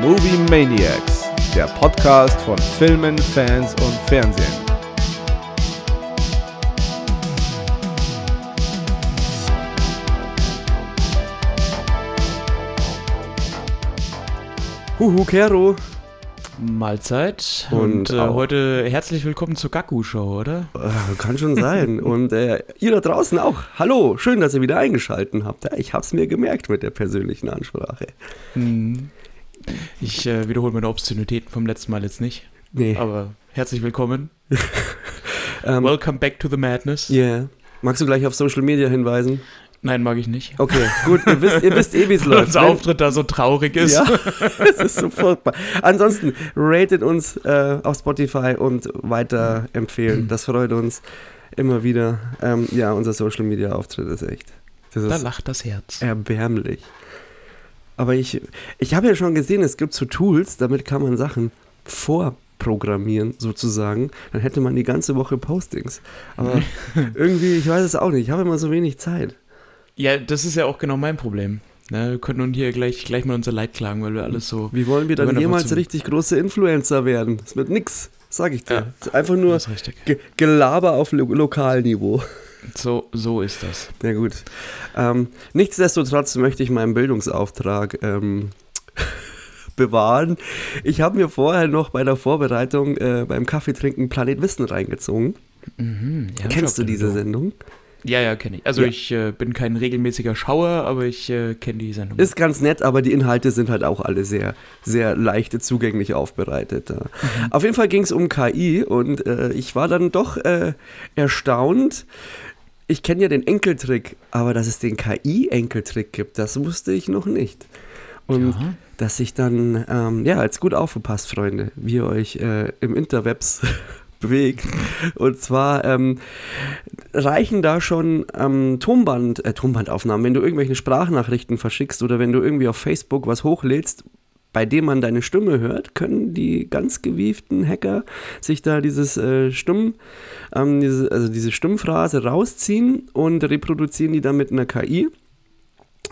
Movie Maniacs, der Podcast von Filmen, Fans und Fernsehen. Huhu, Kero. Mahlzeit. Und Und, äh, heute herzlich willkommen zur Gaku-Show, oder? Äh, kann schon sein. Und äh, ihr da draußen auch. Hallo, schön, dass ihr wieder eingeschaltet habt. Ja, ich hab's mir gemerkt mit der persönlichen Ansprache. Hm. Ich äh, wiederhole meine Obszönitäten vom letzten Mal jetzt nicht. Nee. Aber herzlich willkommen. Ähm, Welcome back to the madness. yeah. Magst du gleich auf Social Media hinweisen? Nein, mag ich nicht. Okay, gut, ihr wisst, ihr wisst eh, wie es läuft. unser Auftritt da so traurig ist. Ja, es ist so furchtbar. Ansonsten, ratet uns äh, auf Spotify und weiterempfehlen. Das freut uns immer wieder. Ähm, ja, unser Social Media Auftritt ist echt. Das Da lacht das Herz. erbärmlich. Aber ich, ich habe ja schon gesehen, es gibt so Tools, damit kann man Sachen vorprogrammieren, sozusagen. Dann hätte man die ganze Woche Postings. Aber irgendwie, ich weiß es auch nicht, ich habe immer so wenig Zeit. Ja, das ist ja auch genau mein Problem. Ne, wir können nun hier gleich, gleich mal unser Leid klagen, weil wir alles so. Wie wollen wir dann jemals richtig große Influencer werden? Das wird nix, sag ich dir. Ja. Das ist einfach nur Gelaber auf Lo Lokalniveau. So, so ist das. Na gut. Ähm, nichtsdestotrotz möchte ich meinen Bildungsauftrag ähm, bewahren. Ich habe mir vorher noch bei der Vorbereitung äh, beim Kaffeetrinken Planet Wissen reingezogen. Mhm, ja, Kennst du diese Sendung? Ja, ja, kenne ich. Also Ja. ich äh, bin kein regelmäßiger Schauer, aber ich äh, kenne die Sendung. Ist ganz nett, aber die Inhalte sind halt auch alle sehr, sehr leicht zugänglich aufbereitet. Ja. Auf jeden Fall ging es um KI und äh, ich war dann doch äh, erstaunt. Ich kenne ja den Enkeltrick, aber dass es den KI-Enkeltrick gibt, das wusste ich noch nicht. Und Ja. dass sich dann, ähm, ja, als gut aufgepasst, Freunde, wie ihr euch äh, im Interwebs bewegt. Und zwar ähm, reichen da schon ähm, Tonband, äh, Tonbandaufnahmen, wenn du irgendwelche Sprachnachrichten verschickst oder wenn du irgendwie auf Facebook was hochlädst, bei dem man deine Stimme hört, können die ganz gewieften Hacker sich da dieses äh, Stumm, ähm, diese, also diese Stimmphrase rausziehen und reproduzieren die dann mit einer KI.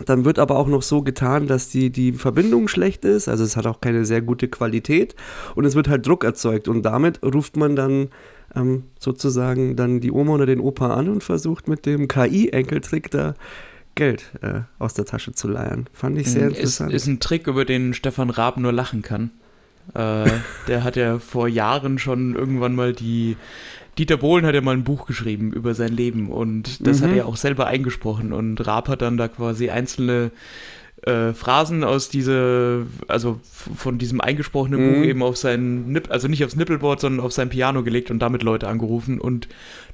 Dann wird aber auch noch so getan, dass die, die Verbindung schlecht ist, also es hat auch keine sehr gute Qualität und es wird halt Druck erzeugt und damit ruft man dann ähm, sozusagen dann die Oma oder den Opa an und versucht mit dem KI-Enkeltrick da Geld äh, aus der Tasche zu leiern. Fand ich sehr ist, interessant. ist ein Trick, über den Stefan Raab nur lachen kann. Äh, der hat ja vor Jahren schon irgendwann mal die. Dieter Bohlen hat ja mal ein Buch geschrieben über sein Leben und das Mhm. hat er auch selber eingesprochen und Raab hat dann da quasi einzelne äh, Phrasen aus dieser, also von diesem eingesprochenen Mhm. Buch eben auf sein Nipp, also nicht aufs Nippelboard, sondern auf sein Piano gelegt und damit Leute angerufen und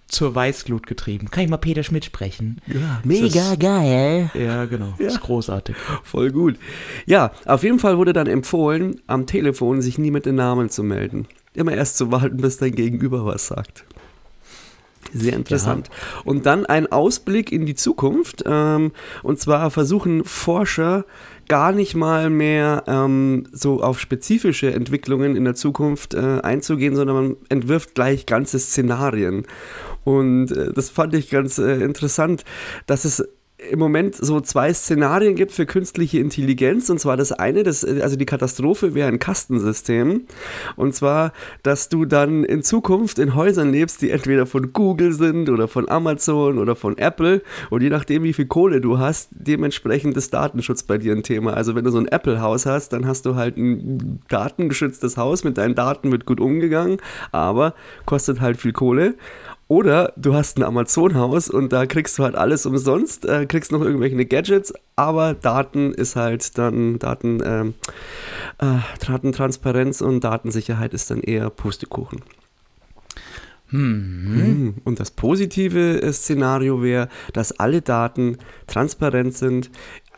zur Weißglut getrieben. Kann ich mal Peter Schmidt sprechen? ja, Mega geil. Ja, genau. Ja. Ist großartig. Voll gut. Ja, auf jeden Fall wurde dann empfohlen, am Telefon sich nie mit den Namen zu melden. Immer erst zu warten, bis dein Gegenüber was sagt. Sehr interessant. Und dann ein Ausblick in die Zukunft. Ähm, und zwar versuchen Forscher gar nicht mal mehr ähm, so auf spezifische Entwicklungen in der Zukunft äh, einzugehen, sondern man entwirft gleich ganze Szenarien. Und äh, das fand ich ganz äh, interessant, dass es im Moment so zwei Szenarien gibt für künstliche Intelligenz. Und zwar das eine, das, also die Katastrophe wäre ein Kastensystem. Und zwar, dass du dann in Zukunft in Häusern lebst, die entweder von Google sind oder von Amazon oder von Apple. Und je nachdem, wie viel Kohle du hast, dementsprechend ist Datenschutz bei dir ein Thema. Also wenn du so ein Apple-Haus hast, dann hast du halt ein datengeschütztes Haus, mit deinen Daten wird gut umgegangen, aber kostet halt viel Kohle. Oder du hast ein Amazon-Haus und da kriegst du halt alles umsonst, äh, kriegst noch irgendwelche Gadgets, aber Daten ist halt dann, Daten, ähm, äh, Datentransparenz und Datensicherheit ist dann eher Pustekuchen. Hm. Mhm. Und das positive Szenario wäre, dass alle Daten transparent sind,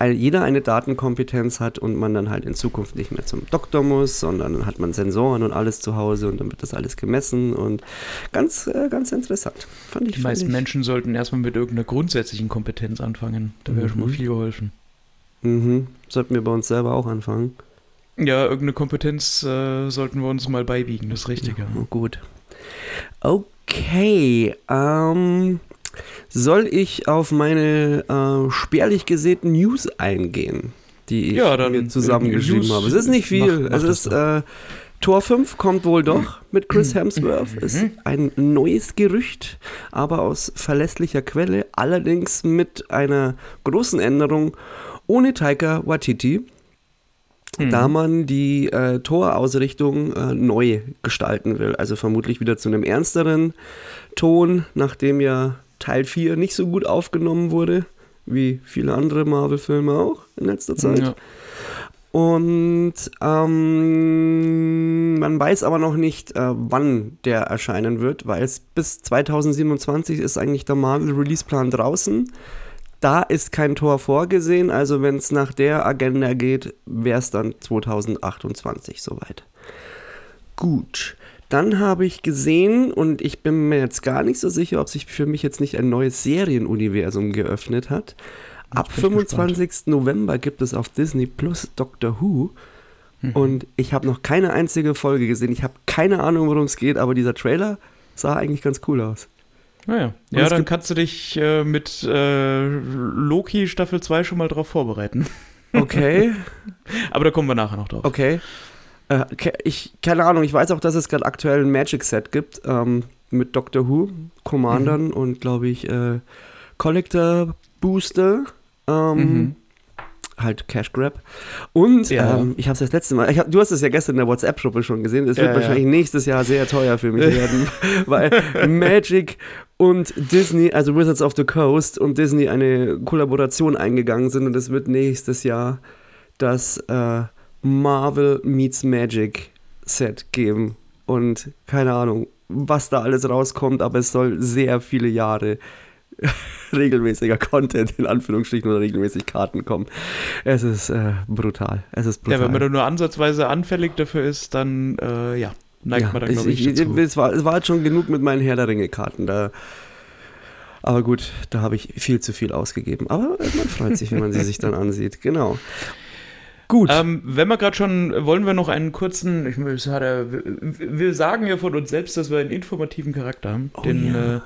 jeder eine Datenkompetenz hat und man dann halt in Zukunft nicht mehr zum Doktor muss, sondern dann hat man Sensoren und alles zu Hause und dann wird das alles gemessen und ganz, äh, ganz interessant. Fand ich Die meisten ich. Menschen sollten erstmal mit irgendeiner grundsätzlichen Kompetenz anfangen. Da wäre schon mal Mhm. viel geholfen. Mhm. Sollten wir bei uns selber auch anfangen. Ja, irgendeine Kompetenz äh, sollten wir uns mal beibiegen, das ist richtig. Ja. Gut. Okay. Ähm, soll ich auf meine äh, spärlich gesäten News eingehen? die ich Ja, dann mir zusammengeschrieben News habe. Es ist nicht viel. macht- macht es ist äh, Tor 5 kommt wohl doch mit Chris Mhm. Hemsworth. Ist ein neues Gerücht, aber aus verlässlicher Quelle, allerdings mit einer großen Änderung ohne Taika Waititi. Mhm. Da man die äh, Torausrichtung äh, neu gestalten will. Also vermutlich wieder zu einem ernsteren Ton, nachdem ja Teil 4 nicht so gut aufgenommen wurde, wie viele andere Marvel-Filme auch in letzter Zeit. Ja. Und ähm, man weiß aber noch nicht, äh, wann der erscheinen wird, weil es bis 2027 ist eigentlich der Marvel-Release-Plan draußen. Da ist kein Tor vorgesehen, also wenn es nach der Agenda geht, wäre es dann 2028 soweit. Gut, dann habe ich gesehen und ich bin mir jetzt gar nicht so sicher, ob sich für mich jetzt nicht ein neues Serienuniversum geöffnet hat. Ab bin ich 25. November gibt es auf Disney Plus Doctor Who. Und ich habe noch keine einzige Folge gesehen. Ich habe keine Ahnung, worum es geht, aber dieser Trailer sah eigentlich ganz cool aus. Naja. Und Ja, dann kannst du dich äh, mit äh, Loki Staffel 2 schon mal drauf vorbereiten. Okay, Aber da kommen wir nachher noch drauf. okay. Äh, ich, keine Ahnung, ich weiß auch, dass es gerade aktuell ein Magic-Set gibt ähm, mit Doctor Who, Commandern und, glaube ich, äh, Collector Booster. Ähm, Mhm. halt Cash Grab. Und Ja. ähm, ich habe es das letzte Mal, hab, du hast es ja gestern in der WhatsApp-Gruppe schon gesehen, es Ja, wird ja. wahrscheinlich nächstes Jahr sehr teuer für mich werden, weil Magic und Disney, also Wizards of the Coast und Disney eine Kollaboration eingegangen sind und es wird nächstes Jahr das äh, Marvel Meets Magic Set geben. Und keine Ahnung, was da alles rauskommt, aber es soll sehr viele Jahre regelmäßiger Content in Anführungsstrichen oder regelmäßig Karten kommen. Es ist äh, brutal. Es ist brutal. Ja, wenn man da nur ansatzweise anfällig dafür ist, dann äh, ja, neigt ja, man da, glaube ich, ich, dazu. es, war, es war jetzt schon genug mit meinen Herr der Ringe-Karten. Da, aber gut, da habe ich viel zu viel ausgegeben. Aber man freut sich, wenn man sie sich dann ansieht. Genau. Gut. Ähm, wenn wir gerade schon, wollen wir noch einen kurzen, ich, meine, es hat ja, wir, wir sagen ja von uns selbst, dass wir einen informativen Charakter haben. Oh Den ja. äh,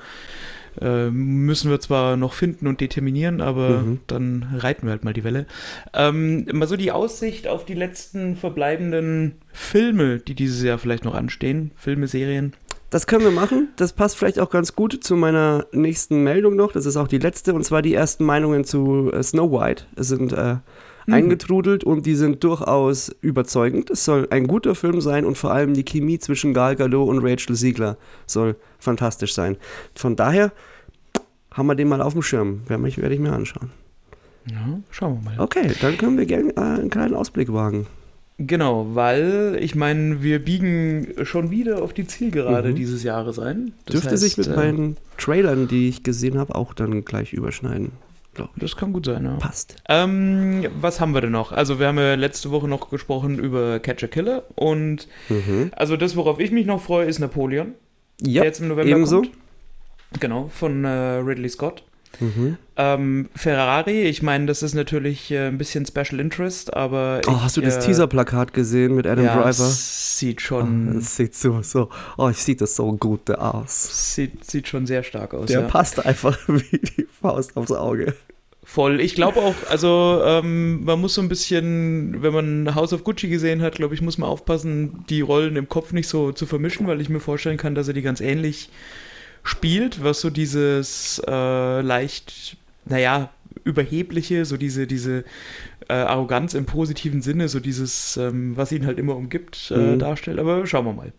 äh, müssen wir zwar noch finden und determinieren, aber Mhm. dann reiten wir halt mal die Welle. Ähm, mal so die Aussicht auf die letzten verbleibenden Filme, die dieses Jahr vielleicht noch anstehen, Filme, Serien. Das können wir machen. Das passt vielleicht auch ganz gut zu meiner nächsten Meldung noch. Das ist auch die letzte, und zwar die ersten Meinungen zu äh, Snow White. Es sind äh, Mhm. eingetrudelt und die sind durchaus überzeugend. Es soll ein guter Film sein und vor allem die Chemie zwischen Gal Gadot und Rachel Siegler soll fantastisch sein. Von daher haben wir den mal auf dem Schirm. Werde ich, werde ich mir anschauen. Ja, schauen wir mal. Okay, dann können wir gerne äh, einen kleinen Ausblick wagen. Genau, weil ich meine, wir biegen schon wieder auf die Zielgerade Mhm. dieses Jahres ein. Das Dürfte heißt, sich mit äh, meinen Trailern, die ich gesehen habe, auch dann gleich überschneiden. Glaube ich. Das kann gut sein, ja. Passt. Ähm, was haben wir denn noch? Also wir haben ja letzte Woche noch gesprochen über Catcher Killer und Mhm. also das, worauf ich mich noch freue, ist Napoleon, Ja, der jetzt im November ebenso. kommt. Genau, von äh, Ridley Scott. Mhm. Ähm, Ferrari, ich meine, das ist natürlich äh, ein bisschen Special Interest, aber Oh, ich, hast du das äh, Teaserplakat gesehen mit Adam ja, Driver? Sieht Oh, schon, das sieht so, so, oh, sieht das so gut aus. sieht, sieht schon sehr stark aus. Der ja. passt einfach wie die Faust aufs Auge. Voll. Ich glaube auch, also ähm, man muss so ein bisschen, wenn man House of Gucci gesehen hat, glaube ich, muss man aufpassen, die Rollen im Kopf nicht so zu vermischen, weil ich mir vorstellen kann, dass er die ganz ähnlich spielt, was so dieses äh, leicht, naja, überhebliche, so diese, diese äh, Arroganz im positiven Sinne, so dieses, ähm, was ihn halt immer umgibt, äh, Mhm. darstellt. Aber schauen wir mal.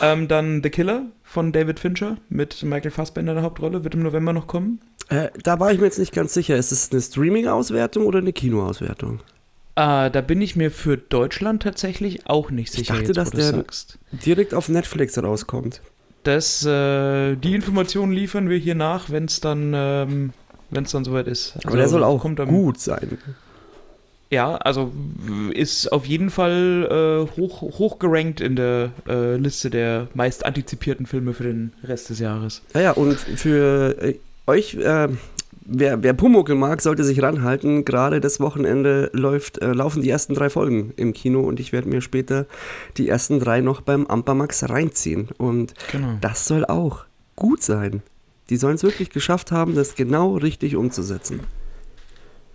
Ähm, dann The Killer von David Fincher mit Michael Fassbender in der Hauptrolle, wird im November noch kommen. Äh, da war ich mir jetzt nicht ganz sicher. Ist es eine Streaming-Auswertung oder eine Kinoauswertung? Äh, da bin ich mir für Deutschland tatsächlich auch nicht Ich sicher, dachte, jetzt, dass der- sagst. Direkt auf Netflix rauskommt. Das, äh, die Informationen liefern wir hier nach, wenn es dann, ähm, wenn es dann soweit ist. Aber der soll auch kommt am- gut sein. Ja, also ist auf jeden Fall äh, hoch, hoch gerankt in der äh, Liste der meist antizipierten Filme für den Rest des Jahres. Naja, und für äh, euch, äh, wer, wer Pumuckel mag, sollte sich ranhalten. Gerade das Wochenende läuft, äh, laufen die ersten drei Folgen im Kino und ich werde mir später die ersten drei noch beim Ampermax reinziehen. Und Genau. das soll auch gut sein. Die sollen es wirklich geschafft haben, das genau richtig umzusetzen.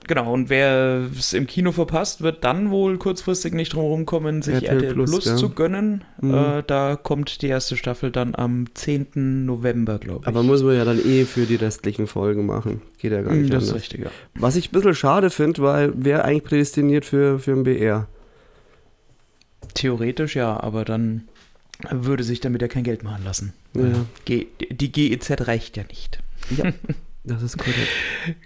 Genau, und wer es im Kino verpasst, wird dann wohl kurzfristig nicht drum rumkommen, sich RTL RTL, Plus, Plus, ja. zu gönnen. Mhm. Äh, da kommt die erste Staffel dann am 10. November, glaube ich. Aber muss man ja dann eh für die restlichen Folgen machen. Geht ja gar Mm, nicht Das ist richtig, ja. Was ich ein bisschen schade finde, weil wer eigentlich prädestiniert für, für ein BR? Theoretisch ja, aber dann würde sich damit ja kein Geld machen lassen. Ja. Die GEZ reicht ja nicht. Ja, das ist korrekt.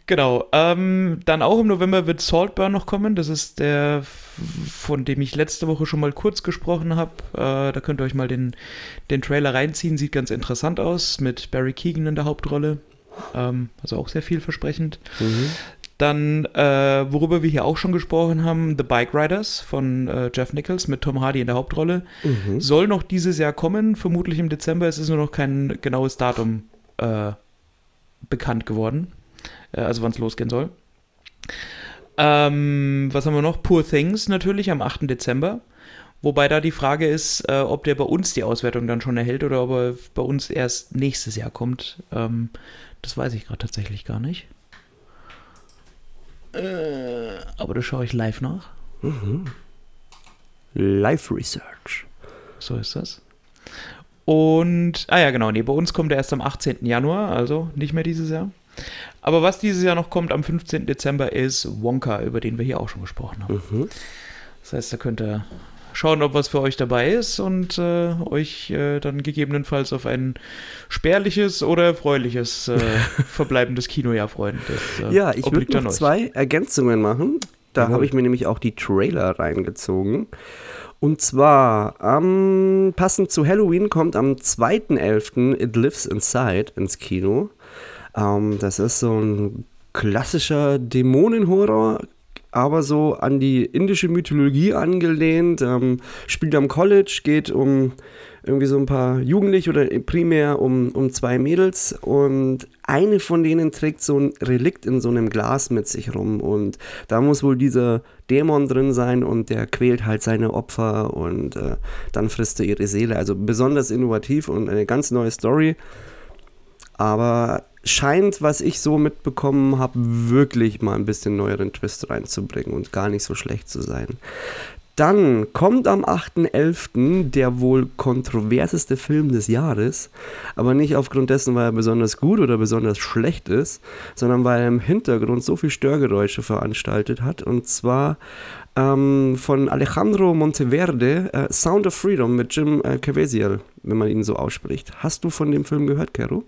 Genau. Ähm, dann auch im November wird Saltburn noch kommen. Das ist der, von dem ich letzte Woche schon mal kurz gesprochen habe. Äh, da könnt ihr euch mal den, den Trailer reinziehen. Sieht ganz interessant aus mit Barry Keegan in der Hauptrolle. Ähm, also auch sehr vielversprechend. Mhm. Dann, äh, worüber wir hier auch schon gesprochen haben, The Bike Riders von äh, Jeff Nichols mit Tom Hardy in der Hauptrolle. Mhm. Soll noch dieses Jahr kommen, vermutlich im Dezember. Es ist nur noch kein genaues Datum äh, bekannt geworden. Äh, also wann es losgehen soll. Ähm, was haben wir noch? Poor Things natürlich am 8. Dezember. Wobei da die Frage ist, äh, ob der bei uns die Auswertung dann schon erhält oder ob er bei uns erst nächstes Jahr kommt. Ähm, das weiß ich gerade tatsächlich gar nicht. Äh, aber das schaue ich live nach. Live Research. So ist das. Und, ah ja, genau, nee, bei uns kommt er erst am 18. Januar, also nicht mehr dieses Jahr. Aber was dieses Jahr noch kommt, am 15. Dezember, ist Wonka, über den wir hier auch schon gesprochen haben. Mhm. Das heißt, da könnt ihr schauen, ob was für euch dabei ist und äh, euch äh, dann gegebenenfalls auf ein spärliches oder erfreuliches äh, verbleibendes Kinojahr freuen. Das, äh, Ja, ich würde noch zwei Ergänzungen machen. Da habe ich mir nämlich auch die Trailer reingezogen. Und zwar, ähm, passend zu Halloween kommt am 2.11. It Lives Inside ins Kino. Ähm, das ist so ein klassischer Dämonenhorror, aber so an die indische Mythologie angelehnt. Ähm, spielt am College, geht um irgendwie so ein paar Jugendliche oder primär um, um zwei Mädels und eine von denen trägt so ein Relikt in so einem Glas mit sich rum und da muss wohl dieser Dämon drin sein und der quält halt seine Opfer und äh, dann frisst er ihre Seele. Also besonders innovativ und eine ganz neue Story. Aber scheint, was ich so mitbekommen habe, wirklich mal ein bisschen neueren Twist reinzubringen und gar nicht so schlecht zu sein. Dann kommt am 8.11. der wohl kontroverseste Film des Jahres, aber nicht aufgrund dessen, weil er besonders gut oder besonders schlecht ist, sondern weil er im Hintergrund so viel Störgeräusche veranstaltet hat und zwar ähm, von Alejandro Monteverde, äh, Sound of Freedom mit Jim äh, Caviezel, wenn man ihn so ausspricht. Hast du von dem Film gehört, Caro?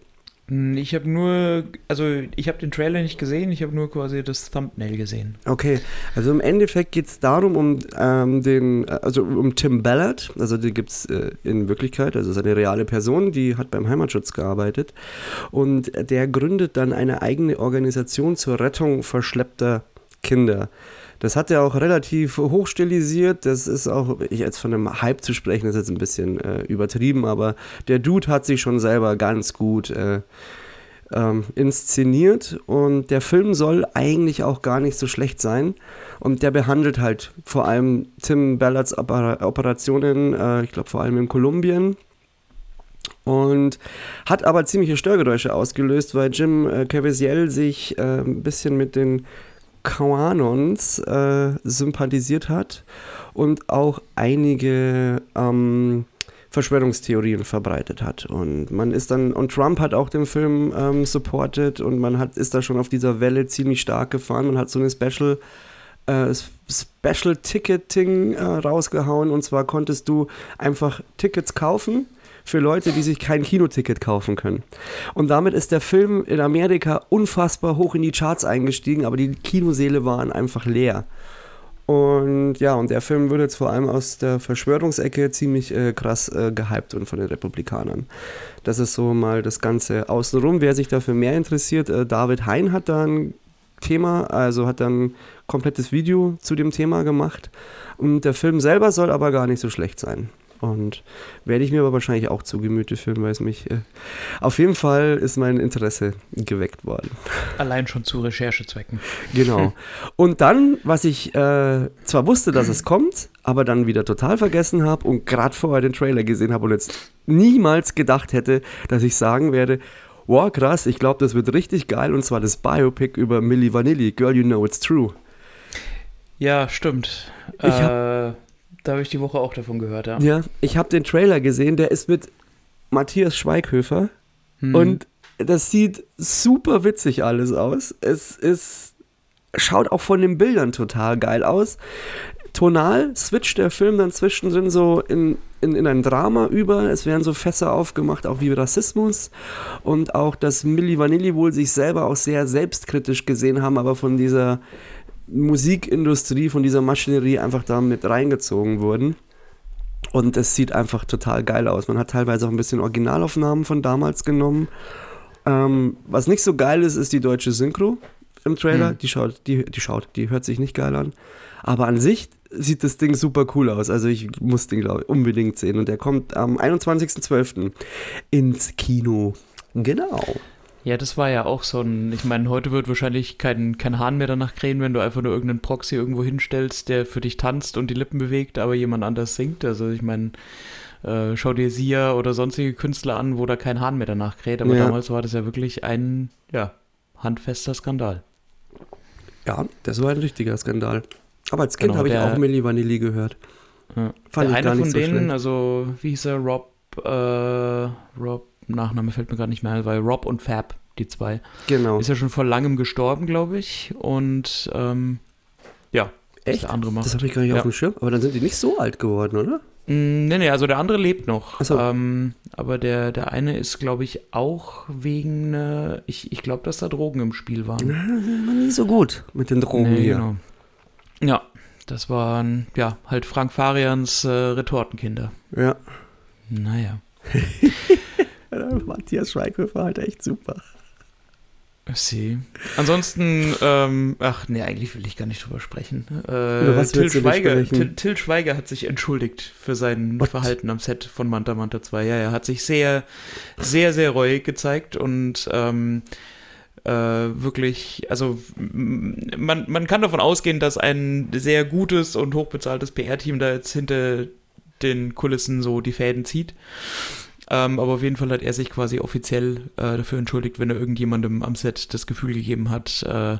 Hm, Ich habe nur, also ich habe den Trailer nicht gesehen, ich habe nur quasi das Thumbnail gesehen. Okay, also im Endeffekt geht es darum, um ähm, den, also um Tim Ballard, also die gibt es äh, in Wirklichkeit, also ist eine reale Person, die hat beim Heimatschutz gearbeitet und der gründet dann eine eigene Organisation zur Rettung verschleppter Kinder. Das hat er auch relativ hochstilisiert. Das ist auch, ich jetzt von einem Hype zu sprechen, ist jetzt ein bisschen äh, übertrieben, aber der Dude hat sich schon selber ganz gut äh, ähm, inszeniert und der Film soll eigentlich auch gar nicht so schlecht sein und der behandelt halt vor allem Tim Ballards Oper Operationen, äh, ich glaube vor allem in Kolumbien und hat aber ziemliche Störgeräusche ausgelöst, weil Jim äh, Caviezel sich äh, ein bisschen mit den Qaanons äh, sympathisiert hat und auch einige ähm, Verschwörungstheorien verbreitet hat. Und man ist dann, und Trump hat auch den Film ähm, supported und man hat, ist da schon auf dieser Welle ziemlich stark gefahren. Man hat so eine Special, äh, Special Ticketing äh, rausgehauen und zwar konntest du einfach Tickets kaufen für Leute, die sich kein Kinoticket kaufen können. Und damit ist der Film in Amerika unfassbar hoch in die Charts eingestiegen, aber die Kinoseele waren einfach leer. Und ja, und der Film wird jetzt vor allem aus der Verschwörungsecke ziemlich äh, krass äh, gehypt und von den Republikanern. Das ist so mal das Ganze außenrum. Wer sich dafür mehr interessiert, äh, David Hein hat da ein Thema, also hat dann ein komplettes Video zu dem Thema gemacht. Und der Film selber soll aber gar nicht so schlecht sein. Und werde ich mir aber wahrscheinlich auch zu Gemüte führen, weil es mich. Äh, auf jeden Fall ist mein Interesse geweckt worden. Allein schon zu Recherchezwecken. Genau. Und dann, was ich äh, zwar wusste, dass es kommt, aber dann wieder total vergessen habe und gerade vorher den Trailer gesehen habe und jetzt niemals gedacht hätte, dass ich sagen werde, wow, krass, ich glaube, das wird richtig geil und zwar das Biopic über Milli Vanilli, Girl You Know It's True. Ja, stimmt. Ich hab- äh, da habe ich die Woche auch davon gehört, ja. Ja, ich habe den Trailer gesehen, der ist mit Matthias Schweighöfer Hm. und das sieht super witzig alles aus. Es ist, schaut auch von den Bildern total geil aus. Tonal switcht der Film dann zwischendrin so in, in, in ein Drama über. Es werden so Fässer aufgemacht, auch wie Rassismus. Und auch, dass Milli Vanilli wohl sich selber auch sehr selbstkritisch gesehen haben, aber von dieser Musikindustrie, von dieser Maschinerie einfach da mit reingezogen wurden. Und es sieht einfach total geil aus. Man hat teilweise auch ein bisschen Originalaufnahmen von damals genommen. Ähm, was nicht so geil ist, ist die deutsche Synchro im Trailer. Hm. Die schaut, die, die schaut, die hört sich nicht geil an. Aber an sich sieht das Ding super cool aus. Also ich muss den, glaube ich, unbedingt sehen. Und der kommt am 21.12. ins Kino. Genau. Ja, das war ja auch so ein, ich meine, heute wird wahrscheinlich kein, kein Hahn mehr danach krähen, wenn du einfach nur irgendeinen Proxy irgendwo hinstellst, der für dich tanzt und die Lippen bewegt, aber jemand anders singt. Also ich meine, äh, schau dir Sia oder sonstige Künstler an, wo da kein Hahn mehr danach kräht, aber Ja. damals war das ja wirklich ein, ja, handfester Skandal. Ja, das war ein richtiger Skandal. Aber als Kind Genau, habe ich auch Milli Vanilli gehört. Ja. Fand der ich gar eine nicht von so denen, schlecht. also wie hieß er, Rob, äh, Rob, Nachname fällt mir gerade nicht mehr ein, weil Rob und Fab, die zwei, Genau. ist ja schon vor langem gestorben, glaube ich. Und ähm, ja, Echt? der andere macht. Das habe ich gar nicht Ja. auf dem Schirm. Aber dann sind die nicht so alt geworden, oder? Mm, Nee, nee, also der andere lebt noch. So. Ähm, aber der, der eine ist, glaube ich, auch wegen, äh, ich, ich glaube, dass da Drogen im Spiel waren. War nie so gut mit den Drogen Nee, hier. genau. Ja, das waren, ja, halt Frank Farians äh, Retortenkinder. Ja. Naja. Matthias Schweighöfer halt echt super. Sie. Ansonsten, ähm, ach nee, eigentlich will ich gar nicht drüber sprechen. Äh, Über was Till, Schweiger, sprechen? Till, Till Schweiger hat sich entschuldigt für sein What? Verhalten am Set von Manta Manta 2. Ja, er hat sich sehr, sehr, sehr reuig gezeigt und ähm, äh, wirklich, also man, man kann davon ausgehen, dass ein sehr gutes und hochbezahltes PR-Team da jetzt hinter den Kulissen so die Fäden zieht. Ähm, aber auf jeden Fall hat er sich quasi offiziell äh, dafür entschuldigt, wenn er irgendjemandem am Set das Gefühl gegeben hat, äh,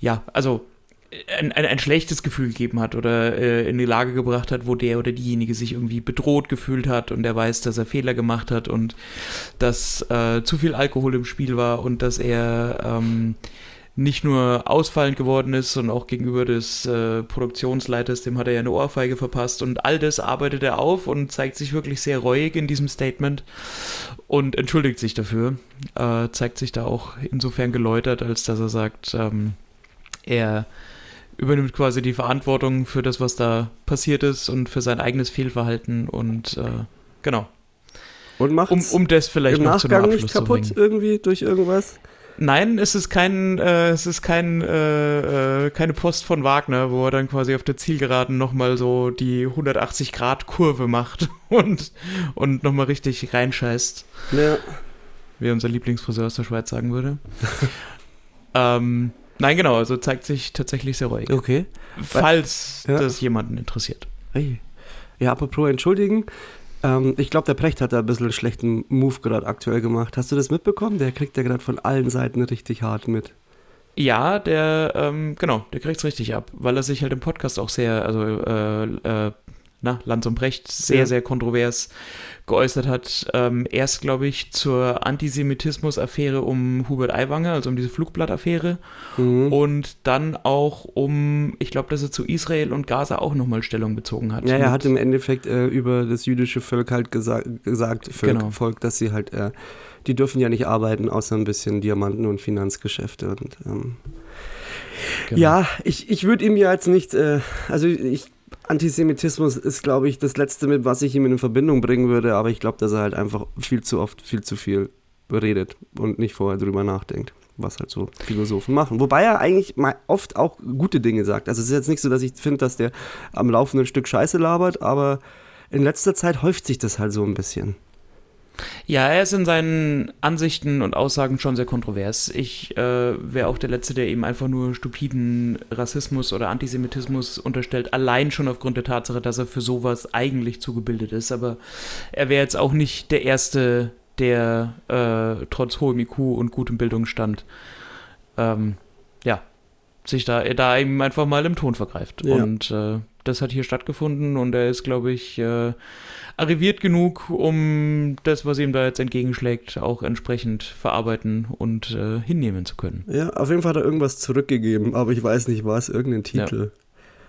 ja, also ein, ein, ein schlechtes Gefühl gegeben hat oder äh, in die Lage gebracht hat, wo der oder diejenige sich irgendwie bedroht gefühlt hat und er weiß, dass er Fehler gemacht hat und dass äh, zu viel Alkohol im Spiel war und dass er ähm, nicht nur ausfallend geworden ist, sondern auch gegenüber des äh, Produktionsleiters, dem hat er ja eine Ohrfeige verpasst. Und all das arbeitet er auf und zeigt sich wirklich sehr reuig in diesem Statement und entschuldigt sich dafür, äh, zeigt sich da auch insofern geläutert, als dass er sagt, ähm, er übernimmt quasi die Verantwortung für das, was da passiert ist und für sein eigenes Fehlverhalten und äh, genau, Und macht um, um das vielleicht im noch zu einem Nachgang nicht kaputt irgendwie durch irgendwas? Nein, es ist kein, äh, es ist kein, äh, äh, keine Post von Wagner, wo er dann quasi auf der Zielgeraden nochmal so die 180 Grad Kurve macht und, und nochmal richtig reinscheißt, Ja. wie unser Lieblingsfriseur aus der Schweiz sagen würde. ähm, nein, genau, also zeigt sich tatsächlich sehr ruhig. Okay. Falls Ja. das jemanden interessiert. Hey. Ja, apropos entschuldigen. Ähm, ich glaube, der Precht hat da ein bisschen einen schlechten Move gerade aktuell gemacht. Hast du das mitbekommen? Der kriegt ja gerade von allen Seiten richtig hart mit. Ja, der, ähm, genau, der kriegt's richtig ab, weil er sich halt im Podcast auch sehr, also, äh, äh, na, Lanz und Brecht sehr, Ja. sehr kontrovers geäußert hat. Ähm, erst, glaube ich, zur Antisemitismus-Affäre um Hubert Aiwanger, also um diese Flugblattaffäre. Mhm. Und dann auch um, ich glaube, dass er zu Israel und Gaza auch nochmal Stellung bezogen hat. Ja, er hat im Endeffekt äh, über das jüdische Volk halt gesa gesagt, Volk, Genau. Volk, dass sie halt, äh, die dürfen ja nicht arbeiten, außer ein bisschen Diamanten und Finanzgeschäfte. Und, ähm, genau. Ja, ich, ich würde ihm ja jetzt nicht, äh, also ich, Antisemitismus ist, glaube ich, das Letzte, mit was ich ihm in Verbindung bringen würde, aber ich glaube, dass er halt einfach viel zu oft, viel zu viel redet und nicht vorher drüber nachdenkt, was halt so Philosophen machen. Wobei er eigentlich mal oft auch gute Dinge sagt. Also es ist jetzt nicht so, dass ich finde, dass der am laufenden Stück Scheiße labert, aber in letzter Zeit häuft sich das halt so ein bisschen. Ja, er ist in seinen Ansichten und Aussagen schon sehr kontrovers. Ich äh, wäre auch der Letzte, der ihm einfach nur stupiden Rassismus oder Antisemitismus unterstellt, allein schon aufgrund der Tatsache, dass er für sowas eigentlich zugebildet ist. Aber er wäre jetzt auch nicht der Erste, der äh, trotz hohem IQ und gutem Bildungsstand ähm, ja, sich da, da eben einfach mal im Ton vergreift. Ja. Und äh, das hat hier stattgefunden und er ist, glaube ich, äh, arriviert genug, um das, was ihm da jetzt entgegenschlägt, auch entsprechend verarbeiten und äh, hinnehmen zu können. Ja, auf jeden Fall hat er irgendwas zurückgegeben, aber ich weiß nicht was, irgendeinen Titel.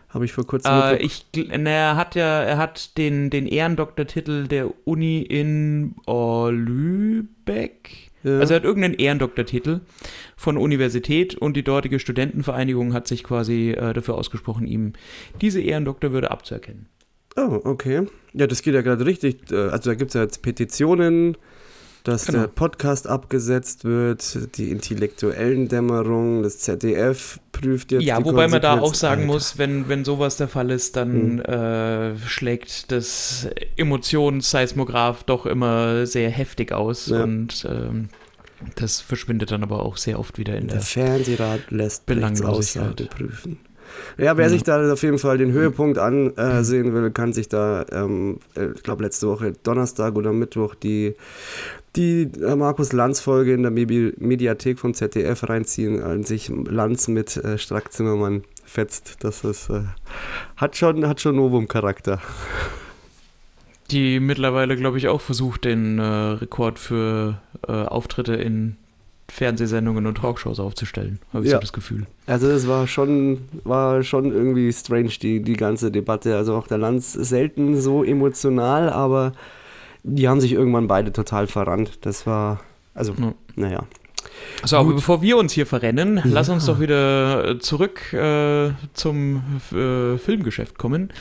Habe ich vor kurzem. Äh, ich, na, er hat ja, er hat den, den Ehrendoktortitel der Uni in oh, Lübeck. Ja. Also er hat irgendeinen Ehrendoktortitel von Universität und die dortige Studentenvereinigung hat sich quasi äh, dafür ausgesprochen, ihm diese Ehrendoktorwürde abzuerkennen. Oh, okay. Ja, das geht ja gerade richtig. Äh, Also da gibt es ja jetzt Petitionen, dass Genau. der Podcast abgesetzt wird, die intellektuellen Dämmerung, das ZDF prüft jetzt ja, wobei man da auch sagen Alter. muss, wenn, wenn sowas der Fall ist, dann äh, schlägt das Emotionsseismograph doch immer sehr heftig aus Ja. und ähm, das verschwindet dann aber auch sehr oft wieder in Der der. Fernsehrat lässt Belanglosigkeit. Prüfen. Ja, wer Ja. sich da auf jeden Fall den Höhepunkt ansehen will, kann sich da, ähm, äh, ich glaube letzte Woche Donnerstag oder Mittwoch die, die äh, Markus Lanz-Folge in der Medi Mediathek vom ZDF reinziehen, an sich Lanz mit äh, Strack Zimmermann fetzt. Das ist, äh, hat schon, hat schon Novum-Charakter. Die mittlerweile, glaube ich, auch versucht, den äh, Rekord für äh, Auftritte in Fernsehsendungen und Talkshows aufzustellen, habe ich Ja. so das Gefühl. Also es war schon, war schon irgendwie strange, die, die ganze Debatte. Also auch der Lanz selten so emotional, aber die haben sich irgendwann beide total verrannt. Das war, also, Ja. naja. So, aber bevor wir uns hier verrennen, lass uns Ja. doch wieder äh, zurück äh, zum äh, Filmgeschäft kommen.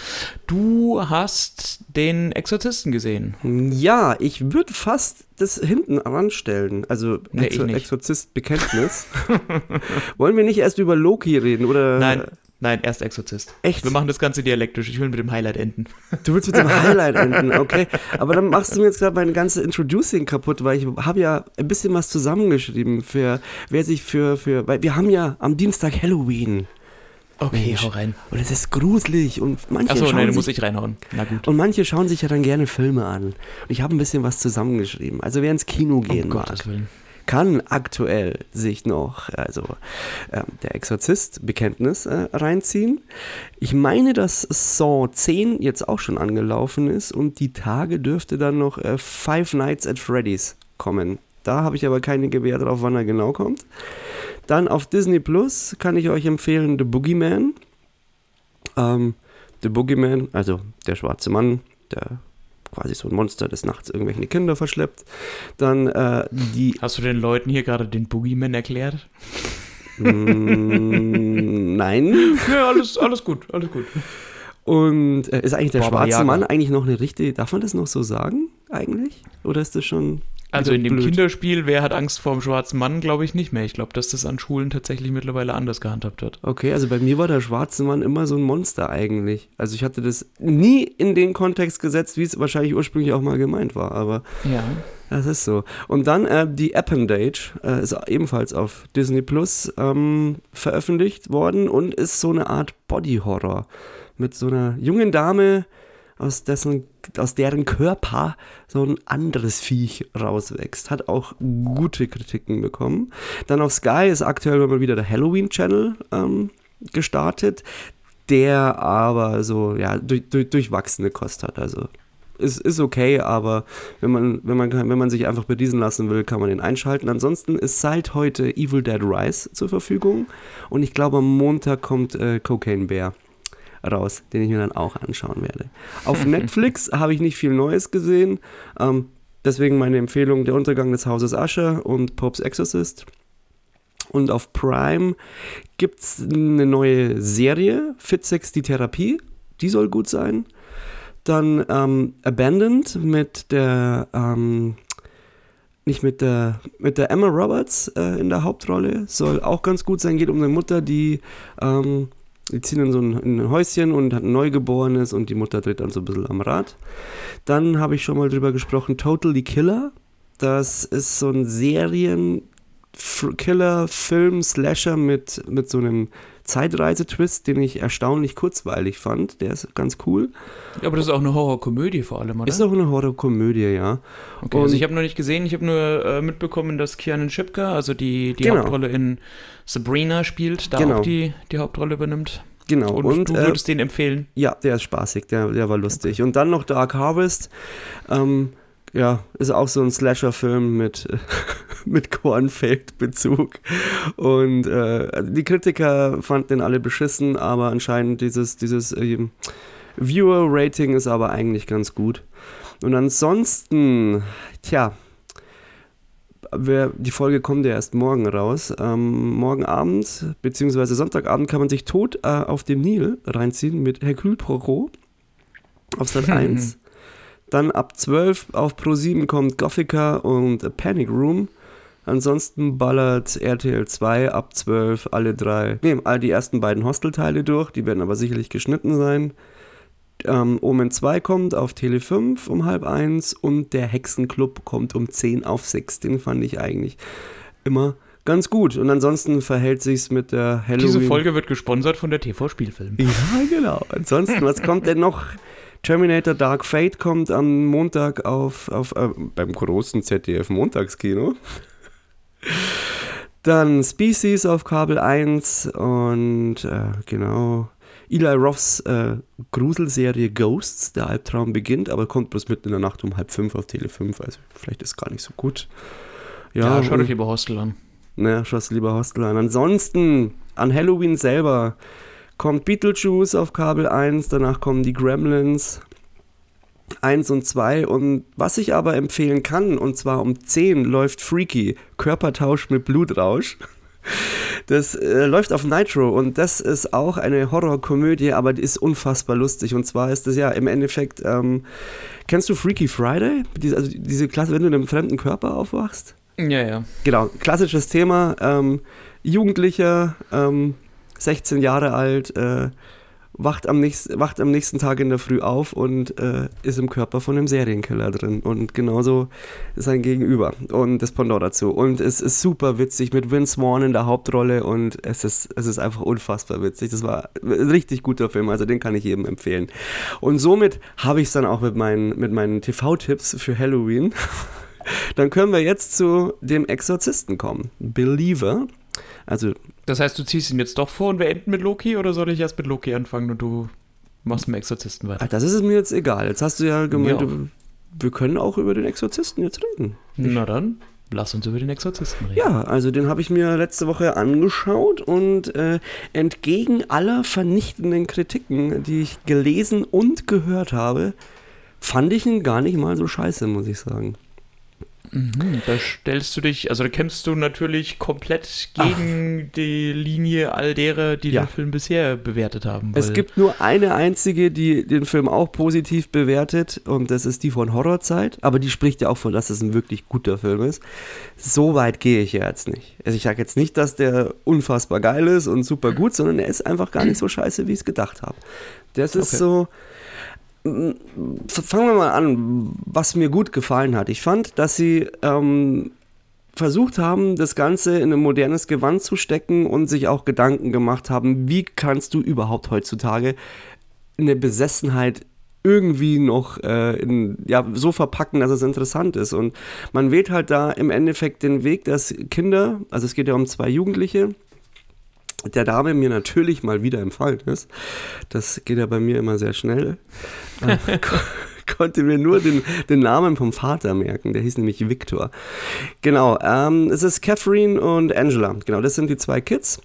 Du hast den Exorzisten gesehen. Ja, ich würde fast das hinten ranstellen. Also Nee, Exor. Exorzist-Bekenntnis. Wollen wir nicht erst über Loki reden? Oder Nein, nein, erst Exorzist. Echt? Wir machen das Ganze dialektisch. Ich will mit dem Highlight enden. Du willst mit dem Highlight enden, okay. Aber dann machst du mir jetzt gerade meine ganze Introducing kaputt, weil ich habe ja ein bisschen was zusammengeschrieben für, wer sich für, für, weil wir haben ja am Dienstag Halloween. Okay, Mensch. hau rein. Und es ist gruselig und manche Achso, nein, da muss ich reinhauen. Na gut. und manche schauen sich ja dann gerne Filme an. Und ich habe ein bisschen was zusammengeschrieben. Also wer ins Kino gehen Um mag, Gottes Willen. Kann aktuell sich noch, also ähm, der Exorzist Bekenntnis äh, reinziehen. Ich meine, dass Saw 10 jetzt auch schon angelaufen ist und die Tage dürfte dann noch äh, Five Nights at Freddy's kommen. Da habe ich aber keine Gewähr drauf, wann er genau kommt. Dann auf Disney Plus kann ich euch empfehlen The Boogeyman. Ähm, The Boogeyman, also der schwarze Mann, der quasi so ein Monster des Nachts irgendwelche Kinder verschleppt. Dann äh, die Hast du den Leuten hier gerade den Boogeyman erklärt? Mm, Nein. Ja, alles, alles gut, alles gut. Und äh, ist eigentlich der Baba schwarze. Mann eigentlich noch eine richtige, darf man das noch so sagen eigentlich? Oder ist das schon Also in dem blöd? Kinderspiel, wer hat Angst vor dem schwarzen Mann, glaube ich nicht mehr. Ich glaube, dass das an Schulen tatsächlich mittlerweile anders gehandhabt wird. Okay, also bei mir war der schwarze Mann immer so ein Monster eigentlich. Also ich hatte das nie in den Kontext gesetzt, wie es wahrscheinlich ursprünglich auch mal gemeint war, aber Ja. das ist so. Und dann äh, die Appendage äh, ist ebenfalls auf Disney Plus ähm, veröffentlicht worden und ist so eine Art Body-Horror mit so einer jungen Dame, aus, dessen, aus deren Körper so ein anderes Viech rauswächst. Hat auch gute Kritiken bekommen. Dann auf Sky ist aktuell mal wieder der Halloween Channel ähm, gestartet, der aber so ja, durch, durch, durchwachsene Kost hat. Also ist, ist okay, aber wenn man, wenn, man, wenn man sich einfach bediesen lassen will, kann man den einschalten. Ansonsten ist seit heute Evil Dead Rise zur Verfügung und ich glaube am Montag kommt äh, Cocaine Bear raus, den ich mir dann auch anschauen werde. Auf Netflix habe ich nicht viel Neues gesehen, ähm, deswegen meine Empfehlung Der Untergang des Hauses Usher und Popes Exorcist. Und auf Prime gibt es eine neue Serie, Fitsex die Therapie, die soll gut sein. Dann ähm, Abandoned mit der, ähm, nicht mit der, mit der Emma Roberts äh, in der Hauptrolle, soll auch ganz gut sein. Geht um eine Mutter, die, ähm, die ziehen in so ein, in ein Häuschen und hat ein Neugeborenes und die Mutter dreht dann so ein bisschen am Rad. Dann habe ich schon mal drüber gesprochen, Totally Killer. Das ist so ein Serien- F- Killer-Film, Slasher mit, mit so einem Zeitreise-Twist, den ich erstaunlich kurzweilig fand. Der ist ganz cool. Ja, aber das ist auch eine Horrorkomödie vor allem, oder? Ist auch eine Horrorkomödie, ja. Okay, also ich habe noch nicht gesehen, ich habe nur äh, mitbekommen, dass Keanu Shipka, also die, die Genau. Hauptrolle in Sabrina spielt, da Genau. auch die, die Hauptrolle übernimmt. Genau. Und, Und, du äh, würdest den empfehlen. Ja, der ist spaßig, der, der war lustig. Und dann noch Dark Harvest. Ähm, ja, ist auch so ein Slasher-Film mit, mit Kornfeld-Bezug. Und äh, die Kritiker fanden den alle beschissen, aber anscheinend dieses, dieses ähm, Viewer-Rating ist aber eigentlich ganz gut. Und ansonsten, tja, wer, die Folge kommt ja erst morgen raus. Ähm, morgen Abend, beziehungsweise Sonntagabend, kann man sich tot äh, auf dem Nil reinziehen mit Hercule Poirot auf Sat 1. Dann ab 12 auf Pro 7 kommt Gothica und A Panic Room. Ansonsten ballert RTL 2 ab 12 alle drei, nee, all die ersten beiden Hostelteile durch, die werden aber sicherlich geschnitten sein. Ähm, Omen 2 kommt auf Tele 5 um halb eins und der Hexenclub kommt um 10 auf 6. Den fand ich eigentlich immer ganz gut. Und ansonsten verhält sich's mit der Halloween. Diese Folge wird gesponsert von der TV-Spielfilm. Ja, genau. Ansonsten, was kommt denn noch? Terminator Dark Fate kommt am Montag auf, auf äh, beim großen ZDF Montagskino. Dann Species auf Kabel 1 und äh, genau Eli Roths äh, Gruselserie Ghosts, der Albtraum beginnt, aber kommt bloß mitten in der Nacht um halb fünf auf Tele 5, also vielleicht ist gar nicht so gut. Ja, schau und- dich lieber Hostel an. naja, schau's lieber Hostel an. Ansonsten, an Halloween selber kommt Beetlejuice auf Kabel 1, danach kommen die Gremlins 1 und 2 und was ich aber empfehlen kann, und zwar um 10 läuft Freaky, Körpertausch mit Blutrausch. Das äh, läuft auf Nitro und das ist auch eine Horrorkomödie, aber die ist unfassbar lustig. Und zwar ist das ja im Endeffekt, ähm, kennst du Freaky Friday? Diese, also diese Klasse, wenn du in einem fremden Körper aufwachst? Ja, ja. Genau, klassisches Thema. Ähm, Jugendlicher, ähm, 16 Jahre alt, äh, wacht, am nächsten, wacht am nächsten Tag in der Früh auf und äh, ist im Körper von einem Serienkiller drin. Und genauso sein Gegenüber und das Pendant dazu. Und es ist super witzig mit Vince Vaughn in der Hauptrolle und es ist, es ist einfach unfassbar witzig. Das war ein richtig guter Film, also den kann ich jedem empfehlen. Und somit habe ich es dann auch mit meinen, mit meinen TV-Tipps für Halloween. Dann können wir jetzt zu dem Exorzisten kommen. Believer. Also, Das heißt, du ziehst ihn jetzt doch vor und wir enden mit Loki oder soll ich erst mit Loki anfangen und du machst mit Exorzisten weiter? ah, das ist es mir jetzt egal. Jetzt hast du ja gemeint, Ja. du, wir können auch über den Exorzisten jetzt reden. Na dann, lass uns über den Exorzisten reden. Ja, also den habe ich mir letzte Woche angeschaut und äh, entgegen aller vernichtenden Kritiken, die ich gelesen und gehört habe, fand ich ihn gar nicht mal so scheiße, muss ich sagen. Mhm, da stellst du dich, also da kämpfst du natürlich komplett gegen die Linie all derer, die Ja. den Film bisher bewertet haben. Es gibt nur eine einzige, die den Film auch positiv bewertet und das ist die von Horrorzeit, aber die spricht ja auch von, dass es ein wirklich guter Film ist. So weit gehe ich ja jetzt nicht. Also ich sage jetzt nicht, dass der unfassbar geil ist und super gut, sondern er ist einfach gar nicht so scheiße, wie ich es gedacht habe. Das ist Okay. so, fangen wir mal an, was mir gut gefallen hat. Ich fand, dass sie ähm, versucht haben, das Ganze in ein modernes Gewand zu stecken und sich auch Gedanken gemacht haben, wie kannst du überhaupt heutzutage eine Besessenheit irgendwie noch äh, in, ja, so verpacken, dass es interessant ist. Und man wählt halt da im Endeffekt den Weg, dass Kinder, also es geht ja um zwei Jugendliche, der Dame mir natürlich mal wieder empfallen ist. Das geht ja bei mir immer sehr schnell. Äh, ko konnte mir nur den, den Namen vom Vater merken. Der hieß nämlich Victor. Genau, ähm, es ist Catherine und Angela. Genau, das sind die zwei Kids.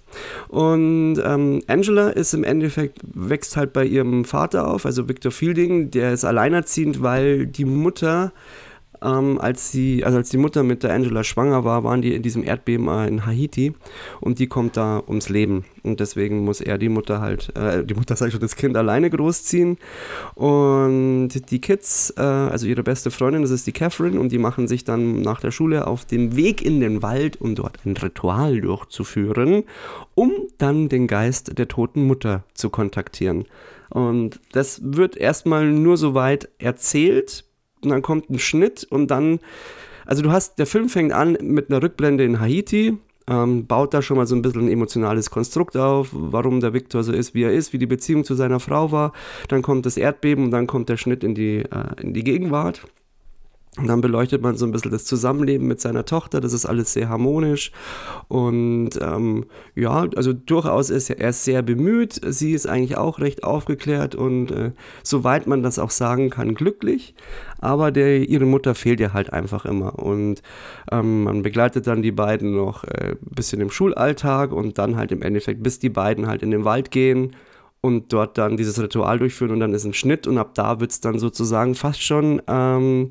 Und ähm, Angela ist im Endeffekt, wächst halt bei ihrem Vater auf, also Victor Fielding. Der ist alleinerziehend, weil die Mutter ähm, als, sie, also als die Mutter mit der Angela schwanger war, waren die in diesem Erdbeben äh, in Haiti und die kommt da ums Leben. Und deswegen muss er die Mutter halt, äh, die Mutter sag ich schon, das Kind alleine großziehen. Und die Kids, äh, also ihre beste Freundin, das ist die Catherine, und die machen sich dann nach der Schule auf den Weg in den Wald, um dort ein Ritual durchzuführen, um dann den Geist der toten Mutter zu kontaktieren. Und das wird erstmal nur so weit erzählt, und dann kommt ein Schnitt und dann, also du hast, der Film fängt an mit einer Rückblende in Haiti, ähm, baut da schon mal so ein bisschen ein emotionales Konstrukt auf, warum der Viktor so ist, wie er ist, wie die Beziehung zu seiner Frau war. Dann kommt das Erdbeben und dann kommt der Schnitt in die, äh, in die Gegenwart. Und dann beleuchtet man so ein bisschen das Zusammenleben mit seiner Tochter. Das ist alles sehr harmonisch. Und ähm, ja, also durchaus ist er sehr bemüht. Sie ist eigentlich auch recht aufgeklärt und äh, soweit man das auch sagen kann, glücklich. Aber der, ihre Mutter fehlt ihr halt einfach immer. Und ähm, man begleitet dann die beiden noch äh, ein bisschen im Schulalltag und dann halt im Endeffekt, bis die beiden halt in den Wald gehen und dort dann dieses Ritual durchführen und dann ist ein Schnitt und ab da wird es dann sozusagen fast schon ähm,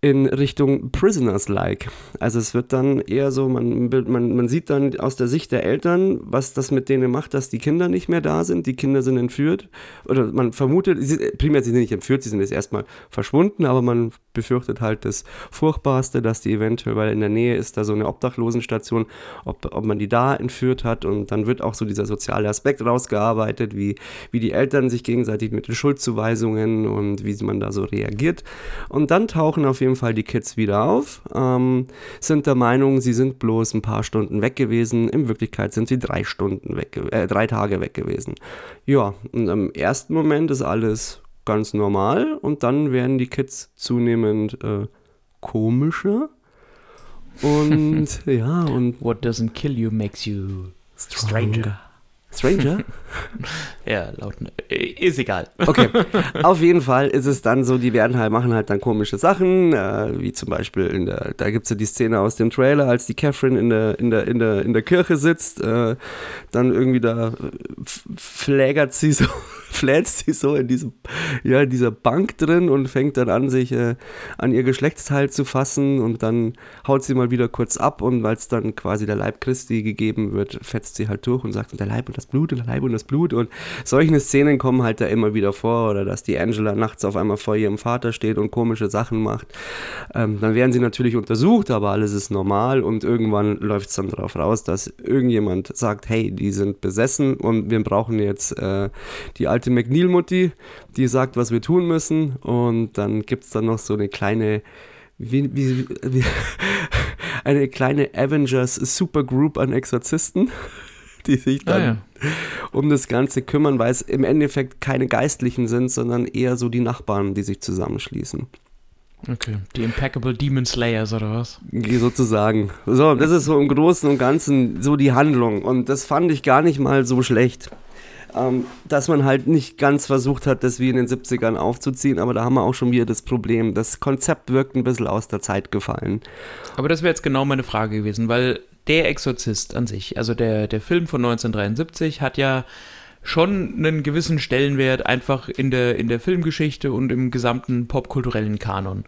in Richtung Prisoners-like. Also es wird dann eher so, man, man, man sieht dann aus der Sicht der Eltern, was das mit denen macht, dass die Kinder nicht mehr da sind, die Kinder sind entführt oder man vermutet, primär sie sind nicht entführt, sie sind jetzt erstmal verschwunden, aber man befürchtet halt das Furchtbarste, dass die eventuell, weil in der Nähe ist da so eine Obdachlosenstation, ob, ob man die da entführt hat und dann wird auch so dieser soziale Aspekt rausgearbeitet, wie, wie die Eltern sich gegenseitig mit den Schuldzuweisungen und wie man da so reagiert und dann tauchen auf jeden jeden Fall die Kids wieder auf, ähm, sind der Meinung, sie sind bloß ein paar Stunden weg gewesen. In Wirklichkeit sind sie drei Stunden weg, äh, drei Tage weg gewesen. Ja, und im ersten Moment ist alles ganz normal und dann werden die Kids zunehmend äh, komischer. Und ja, und. What doesn't kill you makes you stranger. Stranger? ja, laut. Ist egal. Okay. Auf jeden Fall ist es dann so, die werden halt, machen halt dann komische Sachen, äh, wie zum Beispiel in der, da gibt es ja die Szene aus dem Trailer, als die Catherine in der, in der, in der, in der Kirche sitzt, äh, dann irgendwie da flägert sie so, fläzt sie so in diesem, ja, in dieser Bank drin und fängt dann an, sich äh, an ihr Geschlechtsteil zu fassen und dann haut sie mal wieder kurz ab und weil es dann quasi der Leib Christi gegeben wird, fetzt sie halt durch und sagt, der Leib und das das Blut und Leib und das Blut. Und solche Szenen kommen halt da immer wieder vor. Oder dass die Angela nachts auf einmal vor ihrem Vater steht und komische Sachen macht. Ähm, dann werden sie natürlich untersucht, aber alles ist normal. Und irgendwann läuft es dann darauf raus, dass irgendjemand sagt, hey, die sind besessen und wir brauchen jetzt äh, die alte McNeil-Mutti, die sagt, was wir tun müssen. Und dann gibt es dann noch so eine kleine wie, wie, wie, eine kleine Avengers Supergroup an Exorzisten. die sich dann ah, ja. um das Ganze kümmern, weil es im Endeffekt keine Geistlichen sind, sondern eher so die Nachbarn, die sich zusammenschließen. Okay, die Impeccable Demon Slayers oder was? Sozusagen. So, das ist so im Großen und Ganzen so die Handlung. Und das fand ich gar nicht mal so schlecht. Ähm, dass man halt nicht ganz versucht hat, das wie in den 70ern aufzuziehen, aber da haben wir auch schon wieder das Problem. Das Konzept wirkt ein bisschen aus der Zeit gefallen. Aber das wäre jetzt genau meine Frage gewesen, weil der Exorzist an sich, also der, der Film von 1973, hat ja schon einen gewissen Stellenwert einfach in der, in der Filmgeschichte und im gesamten popkulturellen Kanon.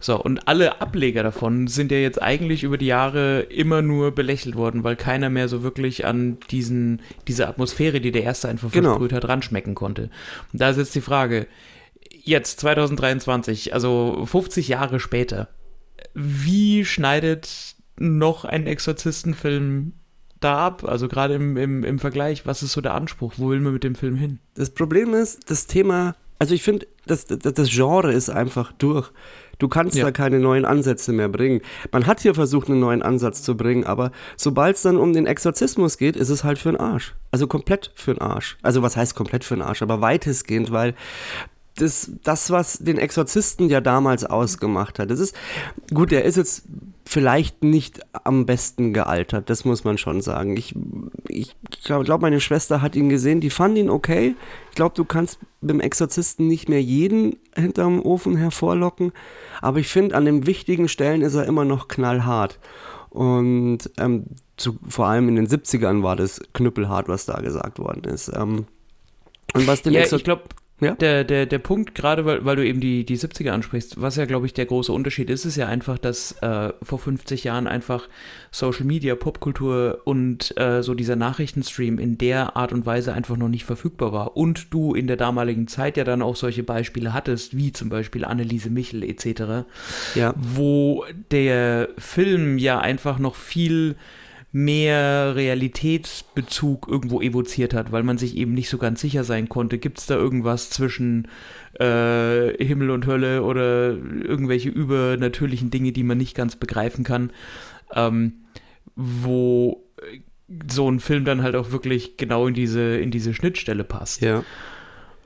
So, und alle Ableger davon sind ja jetzt eigentlich über die Jahre immer nur belächelt worden, weil keiner mehr so wirklich an diesen, diese Atmosphäre, die der erste einfach genau. versprüht hat, ranschmecken konnte. Und da ist jetzt die Frage, jetzt 2023, also 50 Jahre später, wie schneidet noch ein Exorzistenfilm da ab? Also gerade im, im, im Vergleich, was ist so der Anspruch? Wo will man mit dem Film hin? Das Problem ist, das Thema, also ich finde, das, das, das Genre ist einfach durch. Du kannst ja. da keine neuen Ansätze mehr bringen. Man hat hier versucht, einen neuen Ansatz zu bringen, aber sobald es dann um den Exorzismus geht, ist es halt für den Arsch. Also komplett für den Arsch. Also was heißt komplett für den Arsch, aber weitestgehend, weil das, das, was den Exorzisten ja damals ausgemacht hat, das ist, gut, der ist jetzt vielleicht nicht am besten gealtert, das muss man schon sagen. Ich, ich glaube, glaub, meine Schwester hat ihn gesehen, die fand ihn okay. Ich glaube, du kannst beim Exorzisten nicht mehr jeden hinterm Ofen hervorlocken, aber ich finde, an den wichtigen Stellen ist er immer noch knallhart. Und ähm, zu, vor allem in den 70ern war das knüppelhart, was da gesagt worden ist. Ähm, und was den ja, ich glaube, ja. Der, der, der Punkt, gerade weil, weil du eben die, die 70er ansprichst, was ja, glaube ich, der große Unterschied ist, ist ja einfach, dass äh, vor 50 Jahren einfach Social Media, Popkultur und äh, so dieser Nachrichtenstream in der Art und Weise einfach noch nicht verfügbar war. Und du in der damaligen Zeit ja dann auch solche Beispiele hattest, wie zum Beispiel Anneliese Michel etc., ja. wo der Film ja einfach noch viel mehr Realitätsbezug irgendwo evoziert hat, weil man sich eben nicht so ganz sicher sein konnte. Gibt es da irgendwas zwischen äh, Himmel und Hölle oder irgendwelche übernatürlichen Dinge, die man nicht ganz begreifen kann? Ähm, wo äh, so ein Film dann halt auch wirklich genau in diese, in diese Schnittstelle passt. Ja.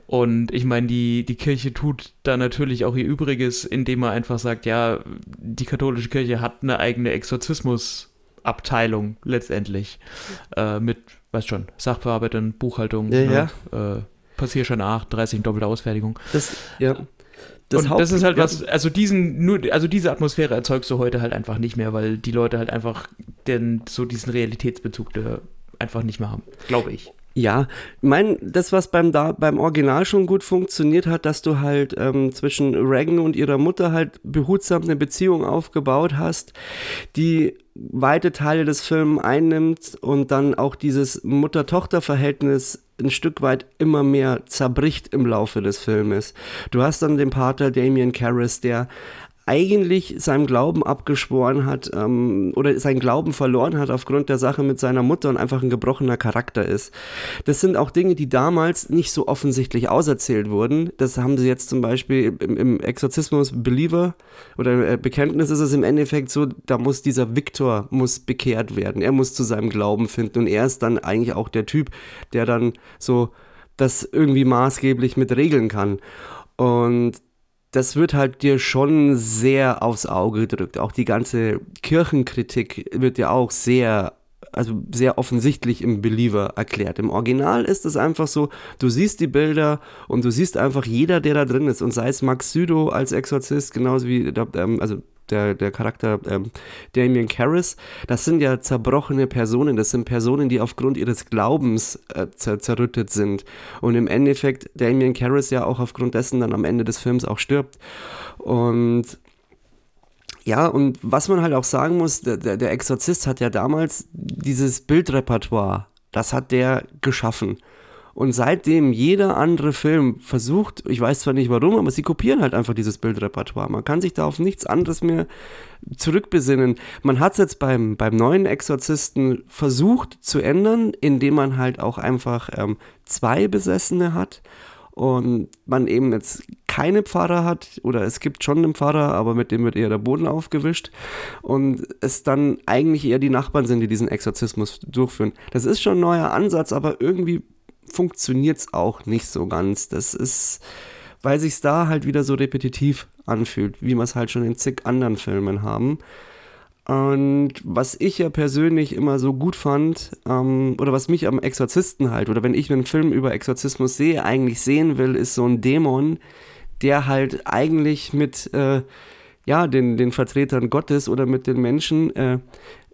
Und ich meine, die, die Kirche tut da natürlich auch ihr Übriges, indem man einfach sagt, ja, die katholische Kirche hat eine eigene Exorzismusabteilung letztendlich. Äh, mit, weißt schon, Sachbearbeitern, Buchhaltung, Ja, ne? Äh, Passierschein 8, 30 doppelte Ausfertigung. Das, ja. und Haupt- das ist halt ja, was, also diesen, nur, also diese Atmosphäre erzeugst du heute halt einfach nicht mehr, weil die Leute halt einfach den, so diesen Realitätsbezug da einfach nicht mehr haben, glaube ich. Ja, ich mein, das, was beim, da, beim Original schon gut funktioniert hat, dass du halt ähm, zwischen Reagan und ihrer Mutter halt behutsam eine Beziehung aufgebaut hast, die weite Teile des Films einnimmt und dann auch dieses Mutter-Tochter-Verhältnis ein Stück weit immer mehr zerbricht im Laufe des Filmes. Du hast dann den Pater Damien Karras, der eigentlich seinem Glauben abgeschworen hat ähm, oder seinen Glauben verloren hat aufgrund der Sache mit seiner Mutter und einfach ein gebrochener Charakter ist. Das sind auch Dinge, die damals nicht so offensichtlich auserzählt wurden. Das haben sie jetzt zum Beispiel im, im Exorzismus Believer oder äh, Bekenntnis ist es im Endeffekt so, da muss dieser Viktor muss bekehrt werden. Er muss zu seinem Glauben finden und er ist dann eigentlich auch der Typ, der dann so das irgendwie maßgeblich mit regeln kann. Und das wird halt dir schon sehr aufs Auge gedrückt. Auch die ganze Kirchenkritik wird dir auch sehr, also sehr offensichtlich im Believer erklärt. Im Original ist es einfach so, du siehst die Bilder und du siehst einfach jeder, der da drin ist. Und sei es Max Südow als Exorzist, genauso wie, ähm, also der, der Charakter ähm, Damien Karras, das sind ja zerbrochene Personen, das sind Personen, die aufgrund ihres Glaubens äh, zer zerrüttet sind. Und im Endeffekt Damien Karras ja auch aufgrund dessen dann am Ende des Films auch stirbt. Und ja, und was man halt auch sagen muss, der, der, Exorzist hat ja damals dieses Bildrepertoire, das hat der geschaffen. Und seitdem jeder andere Film versucht, ich weiß zwar nicht warum, aber sie kopieren halt einfach dieses Bildrepertoire. Man kann sich da auf nichts anderes mehr zurückbesinnen. Man hat es jetzt beim, beim neuen Exorzisten versucht zu ändern, indem man halt auch einfach ähm, zwei Besessene hat und man eben jetzt keine Pfarrer hat oder es gibt schon einen Pfarrer, aber mit dem wird eher der Boden aufgewischt und es dann eigentlich eher die Nachbarn sind, die diesen Exorzismus durchführen. Das ist schon ein neuer Ansatz, aber irgendwie funktioniert es auch nicht so ganz. Das ist, weil sich da halt wieder so repetitiv anfühlt, wie wir es halt schon in zig anderen Filmen haben. Und was ich ja persönlich immer so gut fand, ähm, oder was mich am Exorzisten halt, oder wenn ich einen Film über Exorzismus sehe, eigentlich sehen will, ist so ein Dämon, der halt eigentlich mit äh, ja, den, den Vertretern Gottes oder mit den Menschen äh,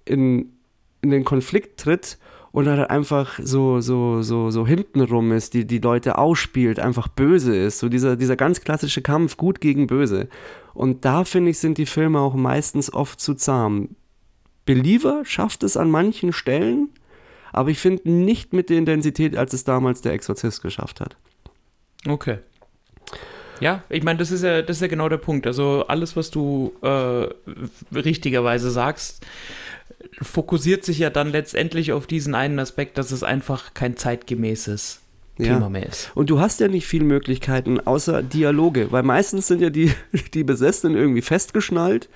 in, in den Konflikt tritt und halt einfach so, so, so, so hintenrum ist, die, die Leute ausspielt, einfach böse ist. So dieser, dieser ganz klassische Kampf, gut gegen böse. Und da finde ich, sind die Filme auch meistens oft zu zahm. Believer schafft es an manchen Stellen, aber ich finde nicht mit der Intensität, als es damals der Exorzist geschafft hat. Okay. Ja, ich meine, das ist ja, das ist ja genau der Punkt. Also alles, was du äh, richtigerweise sagst, fokussiert sich ja dann letztendlich auf diesen einen Aspekt, dass es einfach kein zeitgemäßes Ja. Thema mehr ist. Und du hast ja nicht viele Möglichkeiten außer Dialoge, weil meistens sind ja die, die Besessenen irgendwie festgeschnallt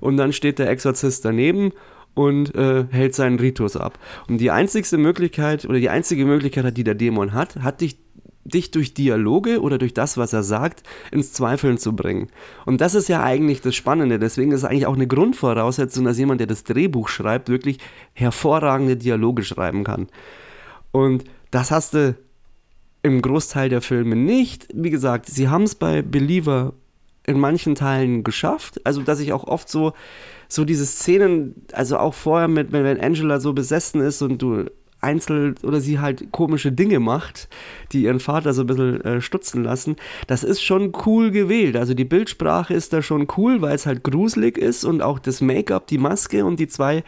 und dann steht der Exorzist daneben und äh, hält seinen Ritus ab. Und die einzigste Möglichkeit oder die einzige Möglichkeit, die der Dämon hat, hat dich dich durch Dialoge oder durch das, was er sagt, ins Zweifeln zu bringen. Und das ist ja eigentlich das Spannende. Deswegen ist es eigentlich auch eine Grundvoraussetzung, dass jemand, der das Drehbuch schreibt, wirklich hervorragende Dialoge schreiben kann. Und das hast du im Großteil der Filme nicht. Wie gesagt, sie haben es bei Believer in manchen Teilen geschafft. Also, dass ich auch oft so, so diese Szenen, also auch vorher mit, wenn, wenn Angela so besessen ist und du einzeln oder sie halt komische Dinge macht, die ihren Vater so ein bisschen äh, stutzen lassen, das ist schon cool gewählt. Also die Bildsprache ist da schon cool, weil es halt gruselig ist und auch das Make-up, die Maske und die zwei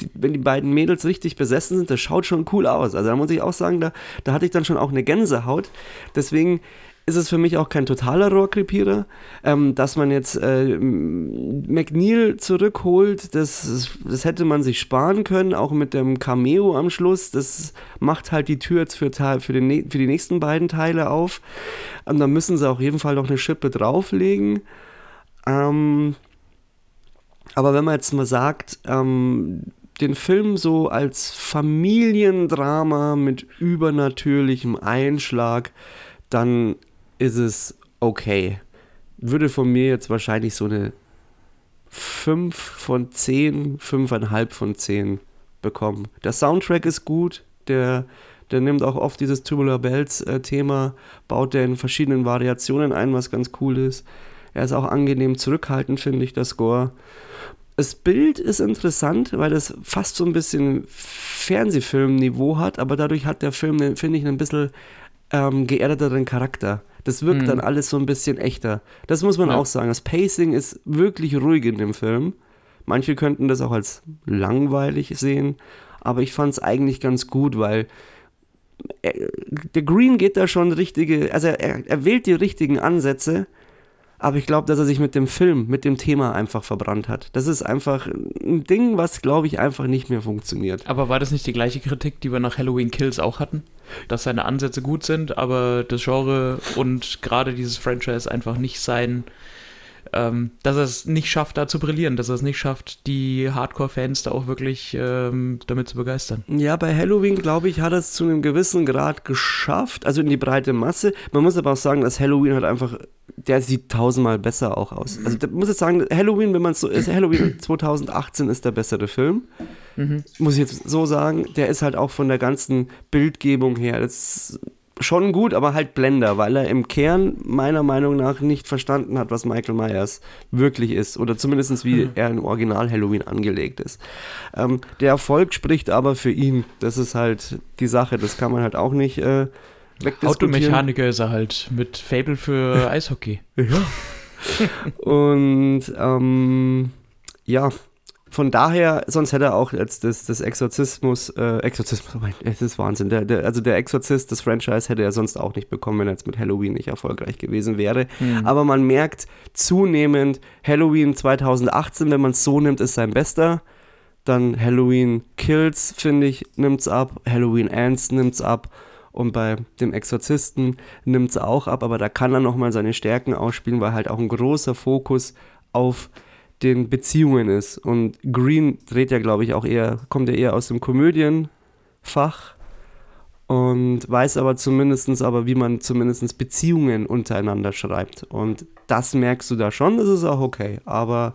die, wenn die beiden Mädels richtig besessen sind, das schaut schon cool aus. Also da muss ich auch sagen, da, da hatte ich dann schon auch eine Gänsehaut. Deswegen ist es für mich auch kein totaler Rohrkrepierer. Ähm, dass man jetzt äh, McNeil zurückholt, das, das hätte man sich sparen können, auch mit dem Cameo am Schluss. Das macht halt die Tür jetzt für, für, den, für die nächsten beiden Teile auf. Und da müssen sie auf jeden Fall noch eine Schippe drauflegen. Ähm, aber wenn man jetzt mal sagt, ähm, den Film so als Familiendrama mit übernatürlichem Einschlag, dann ist es okay. Würde von mir jetzt wahrscheinlich so eine 5 von 10, 5,5 von 10 bekommen. Der Soundtrack ist gut, der, der nimmt auch oft dieses Tubular Bells äh, Thema, baut der in verschiedenen Variationen ein, was ganz cool ist. Er ist auch angenehm zurückhaltend, finde ich, der Score. Das Bild ist interessant, weil es fast so ein bisschen Fernsehfilmniveau hat, aber dadurch hat der Film, finde ich, ein bisschen ähm, geerdeteren Charakter. Das wirkt mhm. dann alles so ein bisschen echter. Das muss man ja. auch sagen. Das Pacing ist wirklich ruhig in dem Film. Manche könnten das auch als langweilig sehen, aber ich fand es eigentlich ganz gut, weil er, der Green geht da schon richtige, also er, er wählt die richtigen Ansätze, aber ich glaube, dass er sich mit dem Film, mit dem Thema einfach verbrannt hat. Das ist einfach ein Ding, was, glaube ich, einfach nicht mehr funktioniert. Aber war das nicht die gleiche Kritik, die wir nach Halloween Kills auch hatten? Dass seine Ansätze gut sind, aber das Genre und gerade dieses Franchise einfach nicht sein ähm, dass er es nicht schafft, da zu brillieren, dass er es nicht schafft, die Hardcore-Fans da auch wirklich ähm, damit zu begeistern. Ja, bei Halloween, glaube ich, hat er es zu einem gewissen Grad geschafft, also in die breite Masse. Man muss aber auch sagen, dass Halloween halt einfach, der sieht tausendmal besser auch aus. Also ich muss jetzt sagen, Halloween, wenn man es so ist, Halloween 2018 ist der bessere Film. Mhm. Muss ich jetzt so sagen, der ist halt auch von der ganzen Bildgebung her, das schon gut, aber halt Blender, weil er im Kern meiner Meinung nach nicht verstanden hat, was Michael Myers wirklich ist. Oder zumindest wie mhm. er im Original Halloween angelegt ist. Ähm, der Erfolg spricht aber für ihn. Das ist halt die Sache. Das kann man halt auch nicht äh, Automechaniker ist er halt mit Fable für Eishockey. Ja. Und ähm, ja, von daher, sonst hätte er auch jetzt das, das Exorzismus, äh, Exorzismus, oh es ist Wahnsinn. Der, der, also der Exorzist, das Franchise hätte er sonst auch nicht bekommen, wenn er jetzt mit Halloween nicht erfolgreich gewesen wäre. Mhm. Aber man merkt zunehmend, Halloween 2018, wenn man es so nimmt, ist sein bester. Dann Halloween Kills, finde ich, nimmt es ab. Halloween Ants nimmt es ab. Und bei dem Exorzisten nimmt es auch ab, aber da kann er nochmal seine Stärken ausspielen, weil halt auch ein großer Fokus auf den Beziehungen ist. Und Green dreht ja, glaube ich, auch eher, kommt ja eher aus dem Komödienfach und weiß aber zumindest aber, wie man zumindest Beziehungen untereinander schreibt. Und das merkst du da schon, das ist auch okay. Aber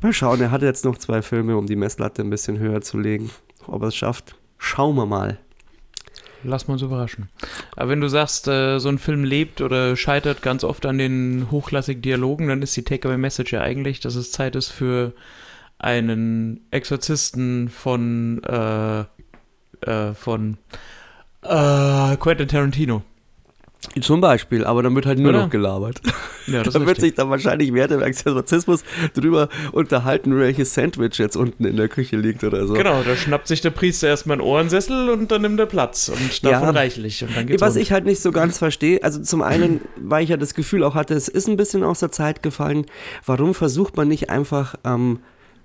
mal schauen, er hat jetzt noch zwei Filme, um die Messlatte ein bisschen höher zu legen. Ob er es schafft, schauen wir mal. Lass mal uns überraschen. Aber wenn du sagst, äh, so ein Film lebt oder scheitert ganz oft an den hochklassigen Dialogen, dann ist die Takeaway-Message ja eigentlich, dass es Zeit ist für einen Exorzisten von, äh, äh, von äh, Quentin Tarantino. Zum Beispiel, aber dann wird halt nur Oder? noch gelabert. Ja, da wird sich dann wahrscheinlich während dem Exorzismus drüber unterhalten, welches Sandwich jetzt unten in der Küche liegt oder so. Genau, da schnappt sich der Priester erstmal einen Ohrensessel und dann nimmt er Platz und davon ja, reichlich. Und dann geht's was rund. ich halt nicht so ganz verstehe, also zum einen, weil ich ja das Gefühl auch hatte, es ist ein bisschen aus der Zeit gefallen, warum versucht man nicht einfach ähm,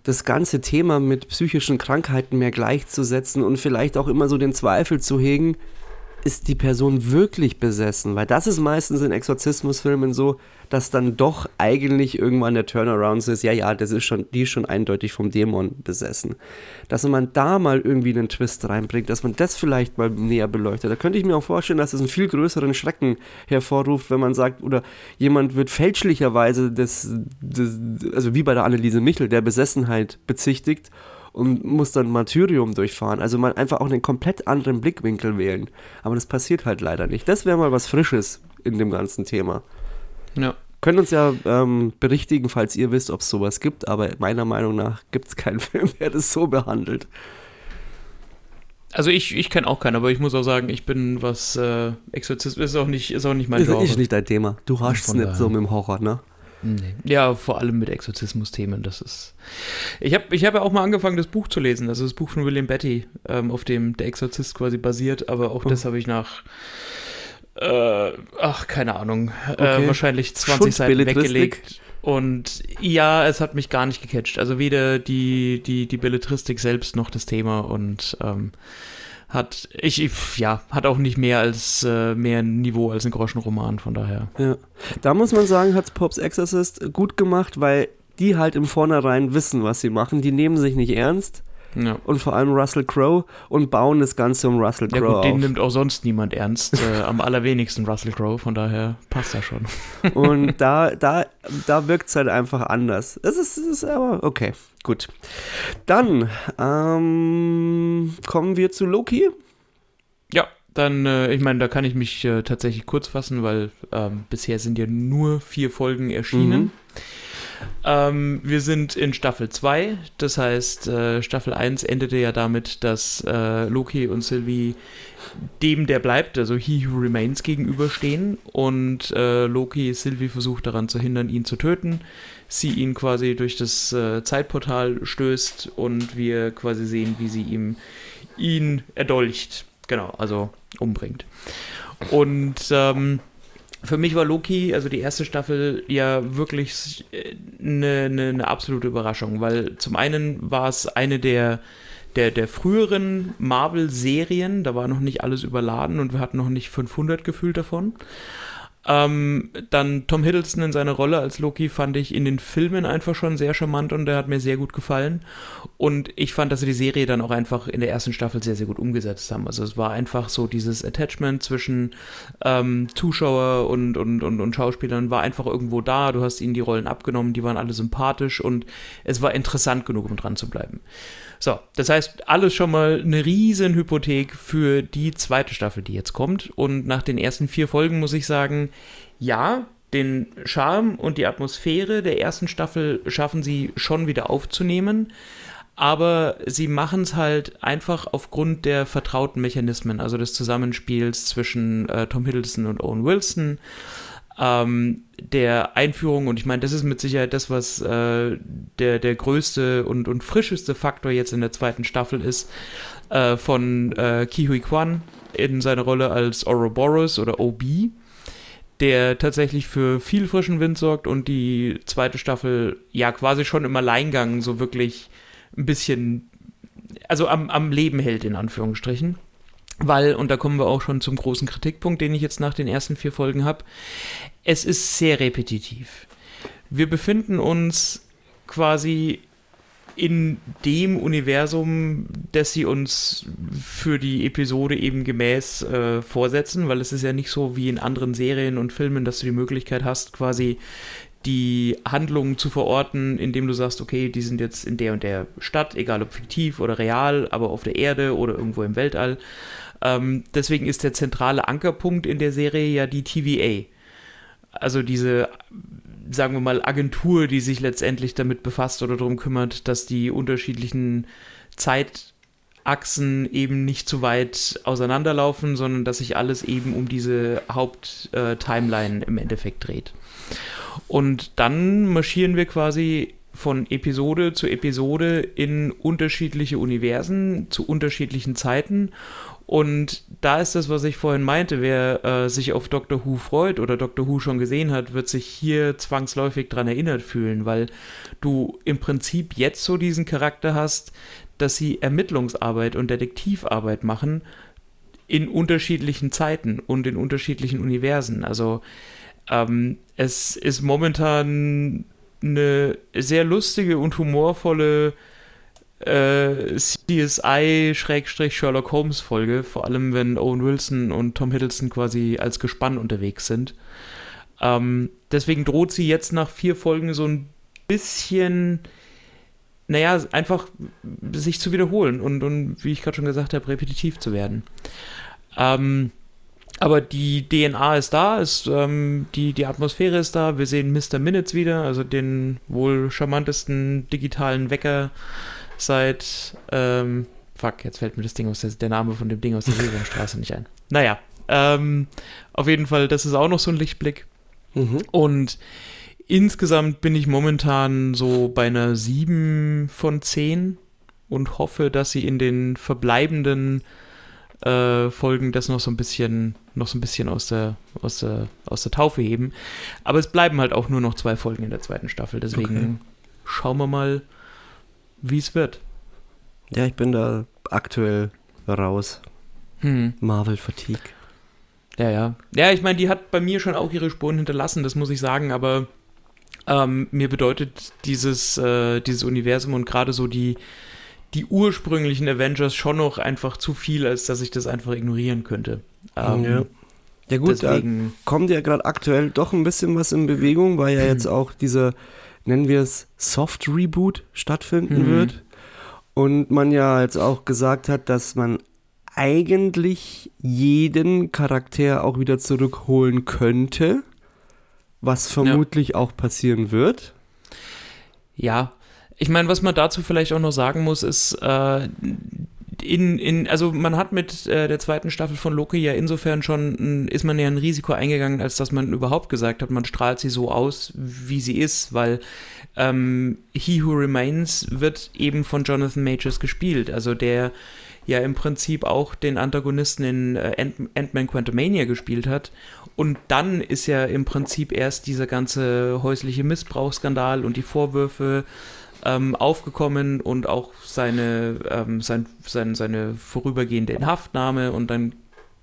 das ganze Thema mit psychischen Krankheiten mehr gleichzusetzen und vielleicht auch immer so den Zweifel zu hegen, ist die Person wirklich besessen? Weil das ist meistens in Exorzismusfilmen so, dass dann doch eigentlich irgendwann der Turnaround ist, ja, ja, das ist schon, die ist schon eindeutig vom Dämon besessen. Dass man da mal irgendwie einen Twist reinbringt, dass man das vielleicht mal näher beleuchtet. Da könnte ich mir auch vorstellen, dass es einen viel größeren Schrecken hervorruft, wenn man sagt, oder jemand wird fälschlicherweise des, des also wie bei der Anneliese Michel, der Besessenheit bezichtigt und muss dann Martyrium durchfahren. Also man einfach auch einen komplett anderen Blickwinkel wählen. Aber das passiert halt leider nicht. Das wäre mal was Frisches in dem ganzen Thema. Ja. Könnt uns ja ähm, berichtigen, falls ihr wisst, ob es sowas gibt, aber meiner Meinung nach gibt es keinen Film, der das so behandelt. Also ich, ich kenne auch keinen, aber ich muss auch sagen, ich bin was äh, Exorzismus ist auch nicht ist auch nicht mein Genre. Ist nicht dein Thema. Du hast es nicht so mit dem Horror, ne? Nee. Ja, vor allem mit Exorzismus-Themen. Das ist. Ich habe ich hab ja auch mal angefangen, das Buch zu lesen. Also das Buch von William Betty, ähm, auf dem der Exorzist quasi basiert, aber auch oh. das habe ich nach. Äh, ach, keine Ahnung. Äh, okay. Äh, wahrscheinlich 20 Seiten weggelegt. Und ja, es hat mich gar nicht gecatcht. Also weder die, die, die Belletristik selbst noch das Thema und ähm, hat ich ja hat auch nicht mehr als äh, mehr Niveau als ein Groschenroman von daher. Ja, da muss man sagen, hat Pops Exorcist gut gemacht, weil die halt im Vornherein wissen, was sie machen. Die nehmen sich nicht ernst. Ja. und vor allem Russell Crowe und bauen das Ganze um Russell Crowe. Ja gut, den auf. nimmt auch sonst niemand ernst. äh, am allerwenigsten Russell Crowe, von daher passt das schon. und da, da, da wirkt es halt einfach anders. Es ist, ist aber okay, gut. Dann ähm, kommen wir zu Loki. Ja, dann, äh, ich meine, da kann ich mich äh, tatsächlich kurz fassen, weil ähm, bisher sind ja nur vier Folgen erschienen. Mhm. Ähm, wir sind in Staffel 2, das heißt, äh, Staffel 1 endete ja damit, dass äh, Loki und Sylvie dem, der bleibt, also He Who Remains, gegenüberstehen und äh, Loki Sylvie versucht daran zu hindern, ihn zu töten. Sie ihn quasi durch das äh, Zeitportal stößt und wir quasi sehen, wie sie ihm ihn erdolcht. Genau, also umbringt. Und ähm, für mich war Loki, also die erste Staffel, ja wirklich eine, eine, eine absolute Überraschung, weil zum einen war es eine der, der, der früheren Marvel-Serien, da war noch nicht alles überladen und wir hatten noch nicht 500 gefühlt davon. Ähm, dann Tom Hiddleston in seiner Rolle als Loki fand ich in den Filmen einfach schon sehr charmant und der hat mir sehr gut gefallen. Und ich fand, dass sie die Serie dann auch einfach in der ersten Staffel sehr, sehr gut umgesetzt haben. Also es war einfach so dieses Attachment zwischen ähm, Zuschauer und, und, und, und Schauspielern war einfach irgendwo da. Du hast ihnen die Rollen abgenommen, die waren alle sympathisch und es war interessant genug, um dran zu bleiben. So, das heißt, alles schon mal eine riesen Hypothek für die zweite Staffel, die jetzt kommt. Und nach den ersten vier Folgen muss ich sagen, ja, den Charme und die Atmosphäre der ersten Staffel schaffen sie schon wieder aufzunehmen. Aber sie machen es halt einfach aufgrund der vertrauten Mechanismen, also des Zusammenspiels zwischen äh, Tom Hiddleston und Owen Wilson ähm, der Einführung, und ich meine, das ist mit Sicherheit das, was äh, der, der größte und, und frischeste Faktor jetzt in der zweiten Staffel ist, äh, von äh, Kihui Kwan in seiner Rolle als Ouroboros oder OB, der tatsächlich für viel frischen Wind sorgt und die zweite Staffel ja quasi schon im Alleingang so wirklich ein bisschen, also am, am Leben hält, in Anführungsstrichen. Weil, und da kommen wir auch schon zum großen Kritikpunkt, den ich jetzt nach den ersten vier Folgen habe, es ist sehr repetitiv. Wir befinden uns quasi in dem Universum, das sie uns für die Episode eben gemäß äh, vorsetzen, weil es ist ja nicht so wie in anderen Serien und Filmen, dass du die Möglichkeit hast, quasi die Handlungen zu verorten, indem du sagst, okay, die sind jetzt in der und der Stadt, egal ob fiktiv oder real, aber auf der Erde oder irgendwo im Weltall. Ähm, deswegen ist der zentrale Ankerpunkt in der Serie ja die TVA. Also diese, sagen wir mal, Agentur, die sich letztendlich damit befasst oder darum kümmert, dass die unterschiedlichen Zeitachsen eben nicht zu weit auseinanderlaufen, sondern dass sich alles eben um diese Haupt-Timeline äh, im Endeffekt dreht. Und dann marschieren wir quasi von Episode zu Episode in unterschiedliche Universen zu unterschiedlichen Zeiten und da ist das, was ich vorhin meinte, wer äh, sich auf Doctor Who freut oder Doctor Who schon gesehen hat, wird sich hier zwangsläufig daran erinnert fühlen, weil du im Prinzip jetzt so diesen Charakter hast, dass sie Ermittlungsarbeit und Detektivarbeit machen in unterschiedlichen Zeiten und in unterschiedlichen Universen. Also ähm, es ist momentan eine sehr lustige und humorvolle äh, CSI-Sherlock Holmes-Folge, vor allem wenn Owen Wilson und Tom Hiddleston quasi als Gespann unterwegs sind. Ähm, deswegen droht sie jetzt nach vier Folgen so ein bisschen, naja, einfach sich zu wiederholen und, und wie ich gerade schon gesagt habe, repetitiv zu werden. Ähm, aber die DNA ist da, ist, ähm, die, die Atmosphäre ist da. Wir sehen Mr. Minutes wieder, also den wohl charmantesten digitalen Wecker seit, ähm, fuck, jetzt fällt mir das Ding aus der, der Name von dem Ding aus der Sesamstraße nicht ein. Naja, ähm, auf jeden Fall, das ist auch noch so ein Lichtblick. Mhm. Und insgesamt bin ich momentan so bei einer 7 von 10 und hoffe, dass sie in den verbleibenden äh, Folgen das noch so ein bisschen, noch so ein bisschen aus der, aus der, aus der Taufe heben. Aber es bleiben halt auch nur noch zwei Folgen in der zweiten Staffel. Deswegen okay. schauen wir mal, wie es wird. Ja, ich bin da aktuell raus. Hm. Marvel Fatigue. Ja, ja. Ja, ich meine, die hat bei mir schon auch ihre Spuren hinterlassen, das muss ich sagen, aber ähm, mir bedeutet dieses, äh, dieses Universum und gerade so die, die ursprünglichen Avengers schon noch einfach zu viel, als dass ich das einfach ignorieren könnte. Ähm, ja. ja gut, deswegen, da kommt ja gerade aktuell doch ein bisschen was in Bewegung, weil ja jetzt auch dieser, nennen wir es, Soft Reboot stattfinden mhm. wird. Und man ja jetzt auch gesagt hat, dass man eigentlich jeden Charakter auch wieder zurückholen könnte, was vermutlich ja. auch passieren wird. Ja, ich meine, was man dazu vielleicht auch noch sagen muss, ist, äh, in, in, also man hat mit äh, der zweiten Staffel von Loki ja insofern schon, ist man ja ein Risiko eingegangen, als dass man überhaupt gesagt hat, man strahlt sie so aus, wie sie ist, weil ähm, He Who Remains wird eben von Jonathan Majors gespielt, also der ja im Prinzip auch den Antagonisten in äh, Ant-Man Quantumania gespielt hat. Und dann ist ja im Prinzip erst dieser ganze häusliche Missbrauchsskandal und die Vorwürfe ähm, aufgekommen und auch seine, ähm, sein, sein, seine vorübergehende Inhaftnahme und dann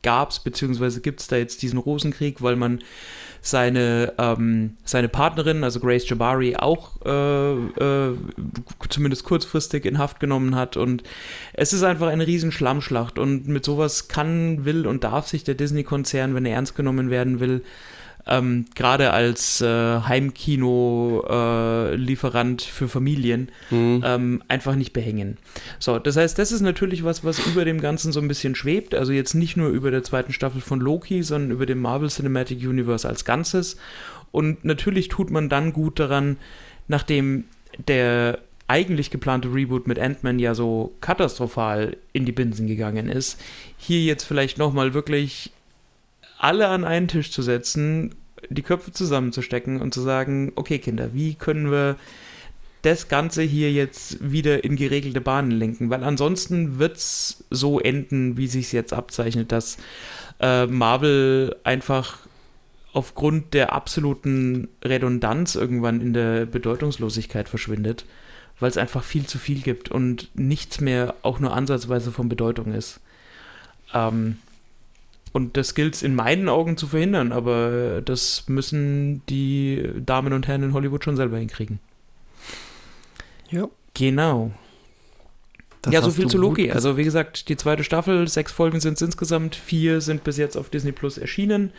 gab es, beziehungsweise gibt es da jetzt diesen Rosenkrieg, weil man seine, ähm, seine Partnerin, also Grace Jabari, auch äh, äh, zumindest kurzfristig in Haft genommen hat. Und es ist einfach eine riesen Schlammschlacht. Und mit sowas kann, will und darf sich der Disney-Konzern, wenn er ernst genommen werden will, ähm, gerade als äh, Heimkino-Lieferant äh, für Familien mhm. ähm, einfach nicht behängen. So, das heißt, das ist natürlich was, was über dem Ganzen so ein bisschen schwebt. Also jetzt nicht nur über der zweiten Staffel von Loki, sondern über dem Marvel Cinematic Universe als Ganzes. Und natürlich tut man dann gut daran, nachdem der eigentlich geplante Reboot mit Ant-Man ja so katastrophal in die Binsen gegangen ist, hier jetzt vielleicht nochmal wirklich alle an einen Tisch zu setzen, die Köpfe zusammenzustecken und zu sagen, okay Kinder, wie können wir das Ganze hier jetzt wieder in geregelte Bahnen lenken, weil ansonsten wird es so enden, wie sich jetzt abzeichnet, dass äh, Marvel einfach aufgrund der absoluten Redundanz irgendwann in der Bedeutungslosigkeit verschwindet, weil es einfach viel zu viel gibt und nichts mehr auch nur ansatzweise von Bedeutung ist. Ähm, und das gilt es in meinen Augen zu verhindern, aber das müssen die Damen und Herren in Hollywood schon selber hinkriegen. Ja. Genau. Das ja, so viel zu Loki. Also wie gesagt, die zweite Staffel, sechs Folgen sind es insgesamt, vier sind bis jetzt auf Disney Plus erschienen.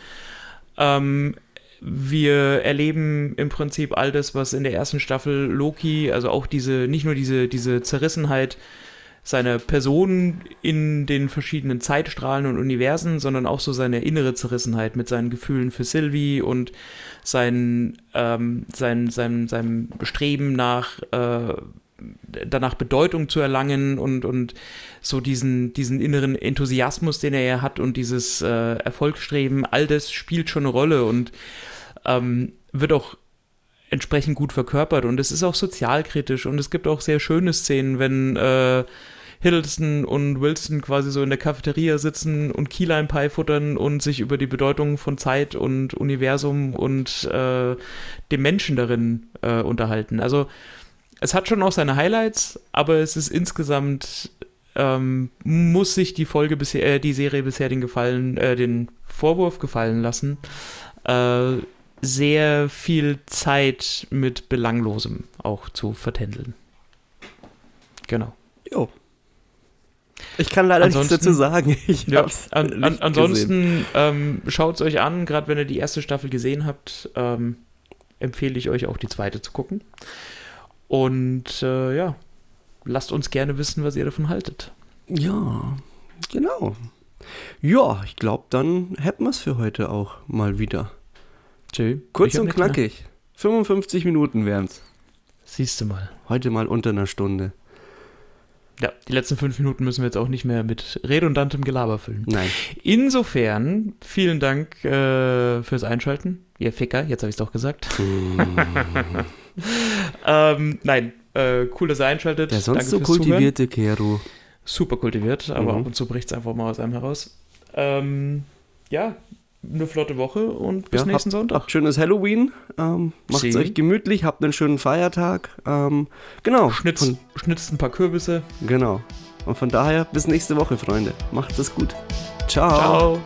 Ähm, wir erleben im Prinzip all das, was in der ersten Staffel Loki, also auch diese, nicht nur diese, diese Zerrissenheit seiner Person in den verschiedenen Zeitstrahlen und Universen, sondern auch so seine innere Zerrissenheit mit seinen Gefühlen für Sylvie und sein, ähm, sein, sein, seinem Streben nach äh, danach Bedeutung zu erlangen und, und so diesen, diesen inneren Enthusiasmus, den er ja hat und dieses äh, Erfolgsstreben, all das spielt schon eine Rolle und ähm, wird auch entsprechend gut verkörpert. Und es ist auch sozialkritisch und es gibt auch sehr schöne Szenen, wenn äh, Hiddleston und Wilson quasi so in der Cafeteria sitzen und Keyline Pie futtern und sich über die Bedeutung von Zeit und Universum und äh, dem Menschen darin äh, unterhalten. Also es hat schon auch seine Highlights, aber es ist insgesamt ähm, muss sich die Folge bisher, äh, die Serie bisher den Gefallen, äh, den Vorwurf gefallen lassen, äh, sehr viel Zeit mit Belanglosem auch zu vertändeln. Genau. Jo. Ich kann leider ansonsten, nichts dazu sagen. Ja, an, an, ansonsten ähm, schaut es euch an, gerade wenn ihr die erste Staffel gesehen habt, ähm, empfehle ich euch auch die zweite zu gucken. Und äh, ja, lasst uns gerne wissen, was ihr davon haltet. Ja, genau. Ja, ich glaube, dann hätten wir es für heute auch mal wieder. Tschö. Kurz und knackig. 55 Minuten wären es. Siehst du mal. Heute mal unter einer Stunde. Ja, die letzten fünf Minuten müssen wir jetzt auch nicht mehr mit redundantem Gelaber füllen. Nein. Insofern, vielen Dank äh, fürs Einschalten. Ihr Ficker, jetzt habe ich es doch gesagt. Mm. ähm, nein, äh, cool, dass ihr einschaltet. Der sonst Danke so kultivierte Kero. Super kultiviert, aber mhm. ab und zu bricht es einfach mal aus einem heraus. Ähm, ja, eine flotte Woche und bis ja, nächsten habt, Sonntag. Habt schönes Halloween. Ähm, Macht es euch gemütlich, habt einen schönen Feiertag. Ähm, genau. Schnitz, von, schnitzt ein paar Kürbisse. Genau. Und von daher bis nächste Woche, Freunde. Macht es gut. Ciao. Ciao.